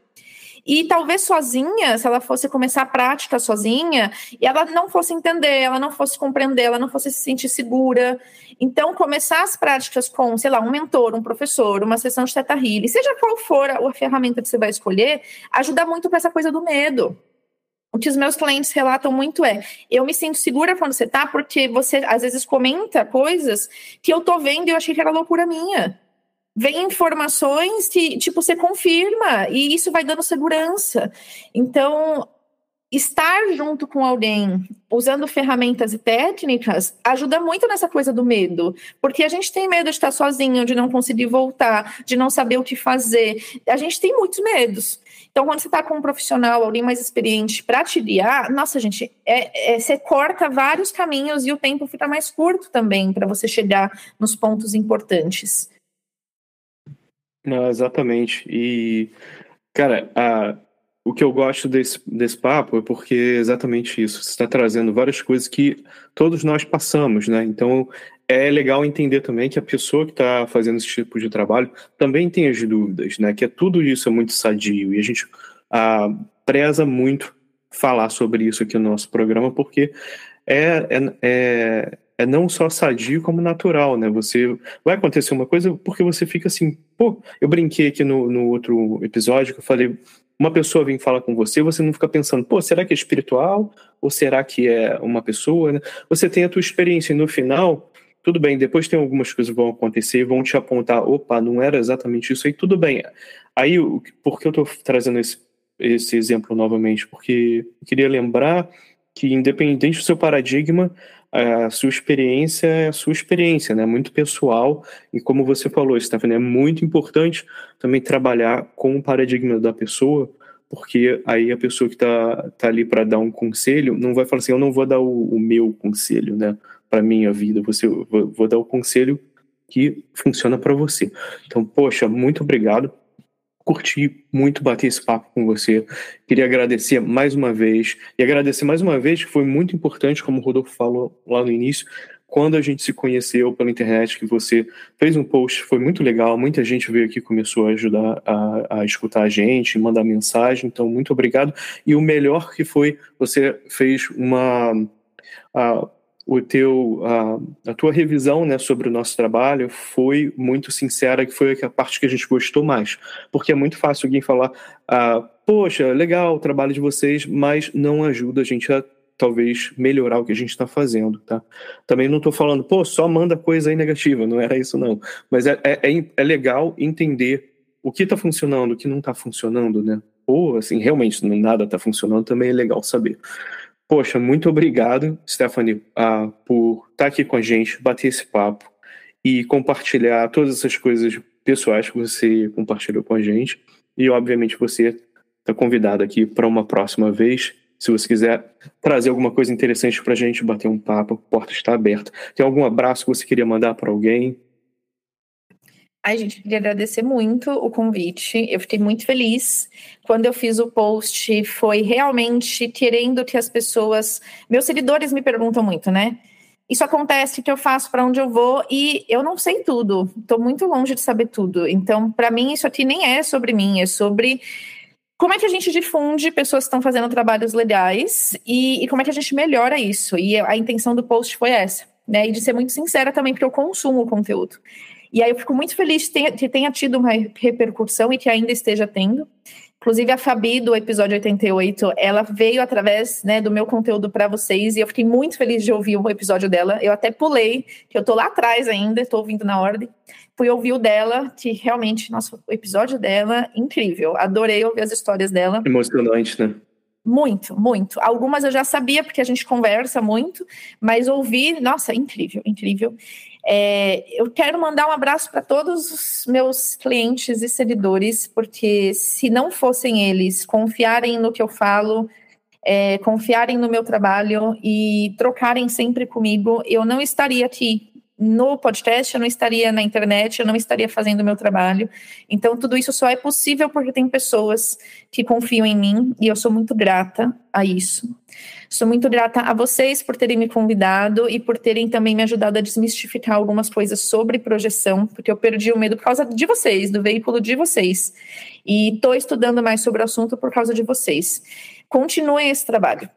E talvez sozinha, se ela fosse começar a prática sozinha, e ela não fosse entender, ela não fosse compreender, ela não fosse se sentir segura. Então, começar as práticas com, sei lá, um mentor, um professor, uma sessão de Teta Healing, seja qual for a, a ferramenta que você vai escolher, ajuda muito para essa coisa do medo. O que os meus clientes relatam muito é: eu me sinto segura quando você tá, porque você às vezes comenta coisas que eu tô vendo e eu achei que era loucura minha vem informações que, tipo, você confirma e isso vai dando segurança. Então, estar junto com alguém usando ferramentas e técnicas ajuda muito nessa coisa do medo, porque a gente tem medo de estar sozinho, de não conseguir voltar, de não saber o que fazer. A gente tem muitos medos. Então, quando você está com um profissional, alguém mais experiente para te guiar, nossa, gente, é, é, você corta vários caminhos e o tempo fica mais curto também para você chegar nos pontos importantes. Não, exatamente. E, cara, a, o que eu gosto desse, desse papo é porque é exatamente isso. Você está trazendo várias coisas que todos nós passamos, né? Então, é legal entender também que a pessoa que está fazendo esse tipo de trabalho também tem as dúvidas, né? Que é tudo isso é muito sadio e a gente a, preza muito falar sobre isso aqui no nosso programa porque é, é, é é não só sadio como natural, né? Você vai acontecer uma coisa porque você fica assim, pô, eu brinquei aqui no, no outro episódio que eu falei, uma pessoa vem falar com você, você não fica pensando, pô, será que é espiritual ou será que é uma pessoa? Você tem a tua experiência e no final, tudo bem, depois tem algumas coisas que vão acontecer vão te apontar, opa, não era exatamente isso aí, tudo bem. Aí, por que eu estou trazendo esse, esse exemplo novamente? Porque eu queria lembrar que independente do seu paradigma, a sua experiência é a sua experiência, né? Muito pessoal. E como você falou, Stephanie, é muito importante também trabalhar com o paradigma da pessoa, porque aí a pessoa que está tá ali para dar um conselho não vai falar assim: eu não vou dar o, o meu conselho, né? Para minha vida, você vou, vou dar o conselho que funciona para você. Então, poxa, muito obrigado curti muito bater esse papo com você. Queria agradecer mais uma vez. E agradecer mais uma vez, que foi muito importante, como o Rodolfo falou lá no início, quando a gente se conheceu pela internet, que você fez um post, foi muito legal. Muita gente veio aqui começou a ajudar a, a escutar a gente, mandar mensagem. Então, muito obrigado. E o melhor que foi, você fez uma. O teu a, a, tua revisão né, sobre o nosso trabalho foi muito sincera, que foi a parte que a gente gostou mais. Porque é muito fácil alguém falar, ah, poxa, legal o trabalho de vocês, mas não ajuda a gente a talvez melhorar o que a gente está fazendo, tá? Também não estou falando, pô, só manda coisa aí negativa, não era isso não. Mas é, é, é, é legal entender o que está funcionando, o que não está funcionando, né? Ou, assim, realmente nada está funcionando, também é legal saber. Poxa, muito obrigado, Stephanie, uh, por estar aqui com a gente, bater esse papo e compartilhar todas essas coisas pessoais que você compartilhou com a gente. E, obviamente, você está convidado aqui para uma próxima vez. Se você quiser trazer alguma coisa interessante para a gente bater um papo, a porta está aberta. Tem algum abraço que você queria mandar para alguém? Ai, gente, queria agradecer muito o convite. Eu fiquei muito feliz. Quando eu fiz o post, foi realmente querendo que as pessoas. Meus seguidores me perguntam muito, né? Isso acontece, que eu faço, para onde eu vou, e eu não sei tudo. Estou muito longe de saber tudo. Então, para mim, isso aqui nem é sobre mim, é sobre como é que a gente difunde pessoas que estão fazendo trabalhos legais e, e como é que a gente melhora isso. E a intenção do post foi essa. Né, e de ser muito sincera também, porque eu consumo o conteúdo. E aí eu fico muito feliz que tenha, tido uma repercussão e que ainda esteja tendo. Inclusive, a Fabi, do episódio 88, ela veio através né, do meu conteúdo para vocês e eu fiquei muito feliz de ouvir o episódio dela. Eu até pulei, que eu tô lá atrás ainda, estou ouvindo na ordem. Fui ouvir o dela, que realmente, nossa, o episódio dela, incrível. Adorei ouvir as histórias dela. Emocionante, né? Muito, muito. Algumas eu já sabia, porque a gente conversa muito, mas ouvir, nossa, incrível, incrível. É, eu quero mandar um abraço para todos os meus clientes e seguidores, porque se não fossem eles confiarem no que eu falo, é, confiarem no meu trabalho e trocarem sempre comigo, eu não estaria aqui no podcast, eu não estaria na internet, eu não estaria fazendo o meu trabalho. Então, tudo isso só é possível porque tem pessoas que confiam em mim e eu sou muito grata a isso. Sou muito grata a vocês por terem me convidado e por terem também me ajudado a desmistificar algumas coisas sobre projeção, porque eu perdi o medo por causa de vocês, do veículo de vocês. E estou estudando mais sobre o assunto por causa de vocês. Continuem esse trabalho.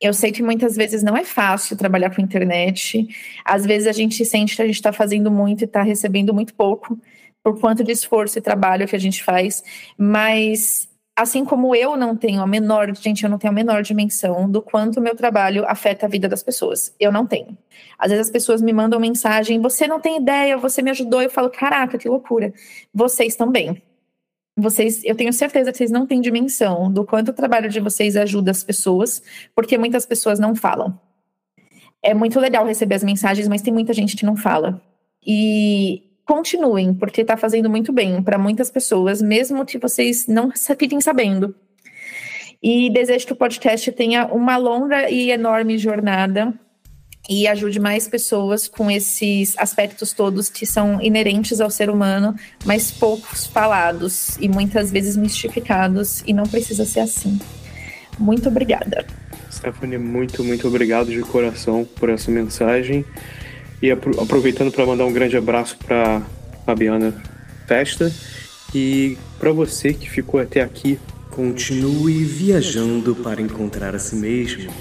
Eu sei que muitas vezes não é fácil trabalhar com internet. Às vezes a gente sente que a gente está fazendo muito e está recebendo muito pouco, por quanto de esforço e trabalho que a gente faz. Mas assim como eu não tenho a menor, gente, eu não tenho a menor dimensão do quanto o meu trabalho afeta a vida das pessoas. Eu não tenho. Às vezes as pessoas me mandam mensagem, você não tem ideia, você me ajudou. Eu falo, caraca, que loucura. Vocês também vocês, eu tenho certeza que vocês não têm dimensão do quanto o trabalho de vocês ajuda as pessoas, porque muitas pessoas não falam. É muito legal receber as mensagens, mas tem muita gente que não fala. E continuem, porque está fazendo muito bem para muitas pessoas, mesmo que vocês não fiquem sabendo. E desejo que o podcast tenha uma longa e enorme jornada e ajude mais pessoas com esses aspectos todos que são inerentes ao ser humano, mas poucos falados e muitas vezes mistificados, e não precisa ser assim. Muito obrigada. Stephanie, muito, muito obrigado de coração por essa mensagem. E aproveitando para mandar um grande abraço para Fabiana Festa e para você que ficou até aqui. Continue viajando para encontrar a si mesmo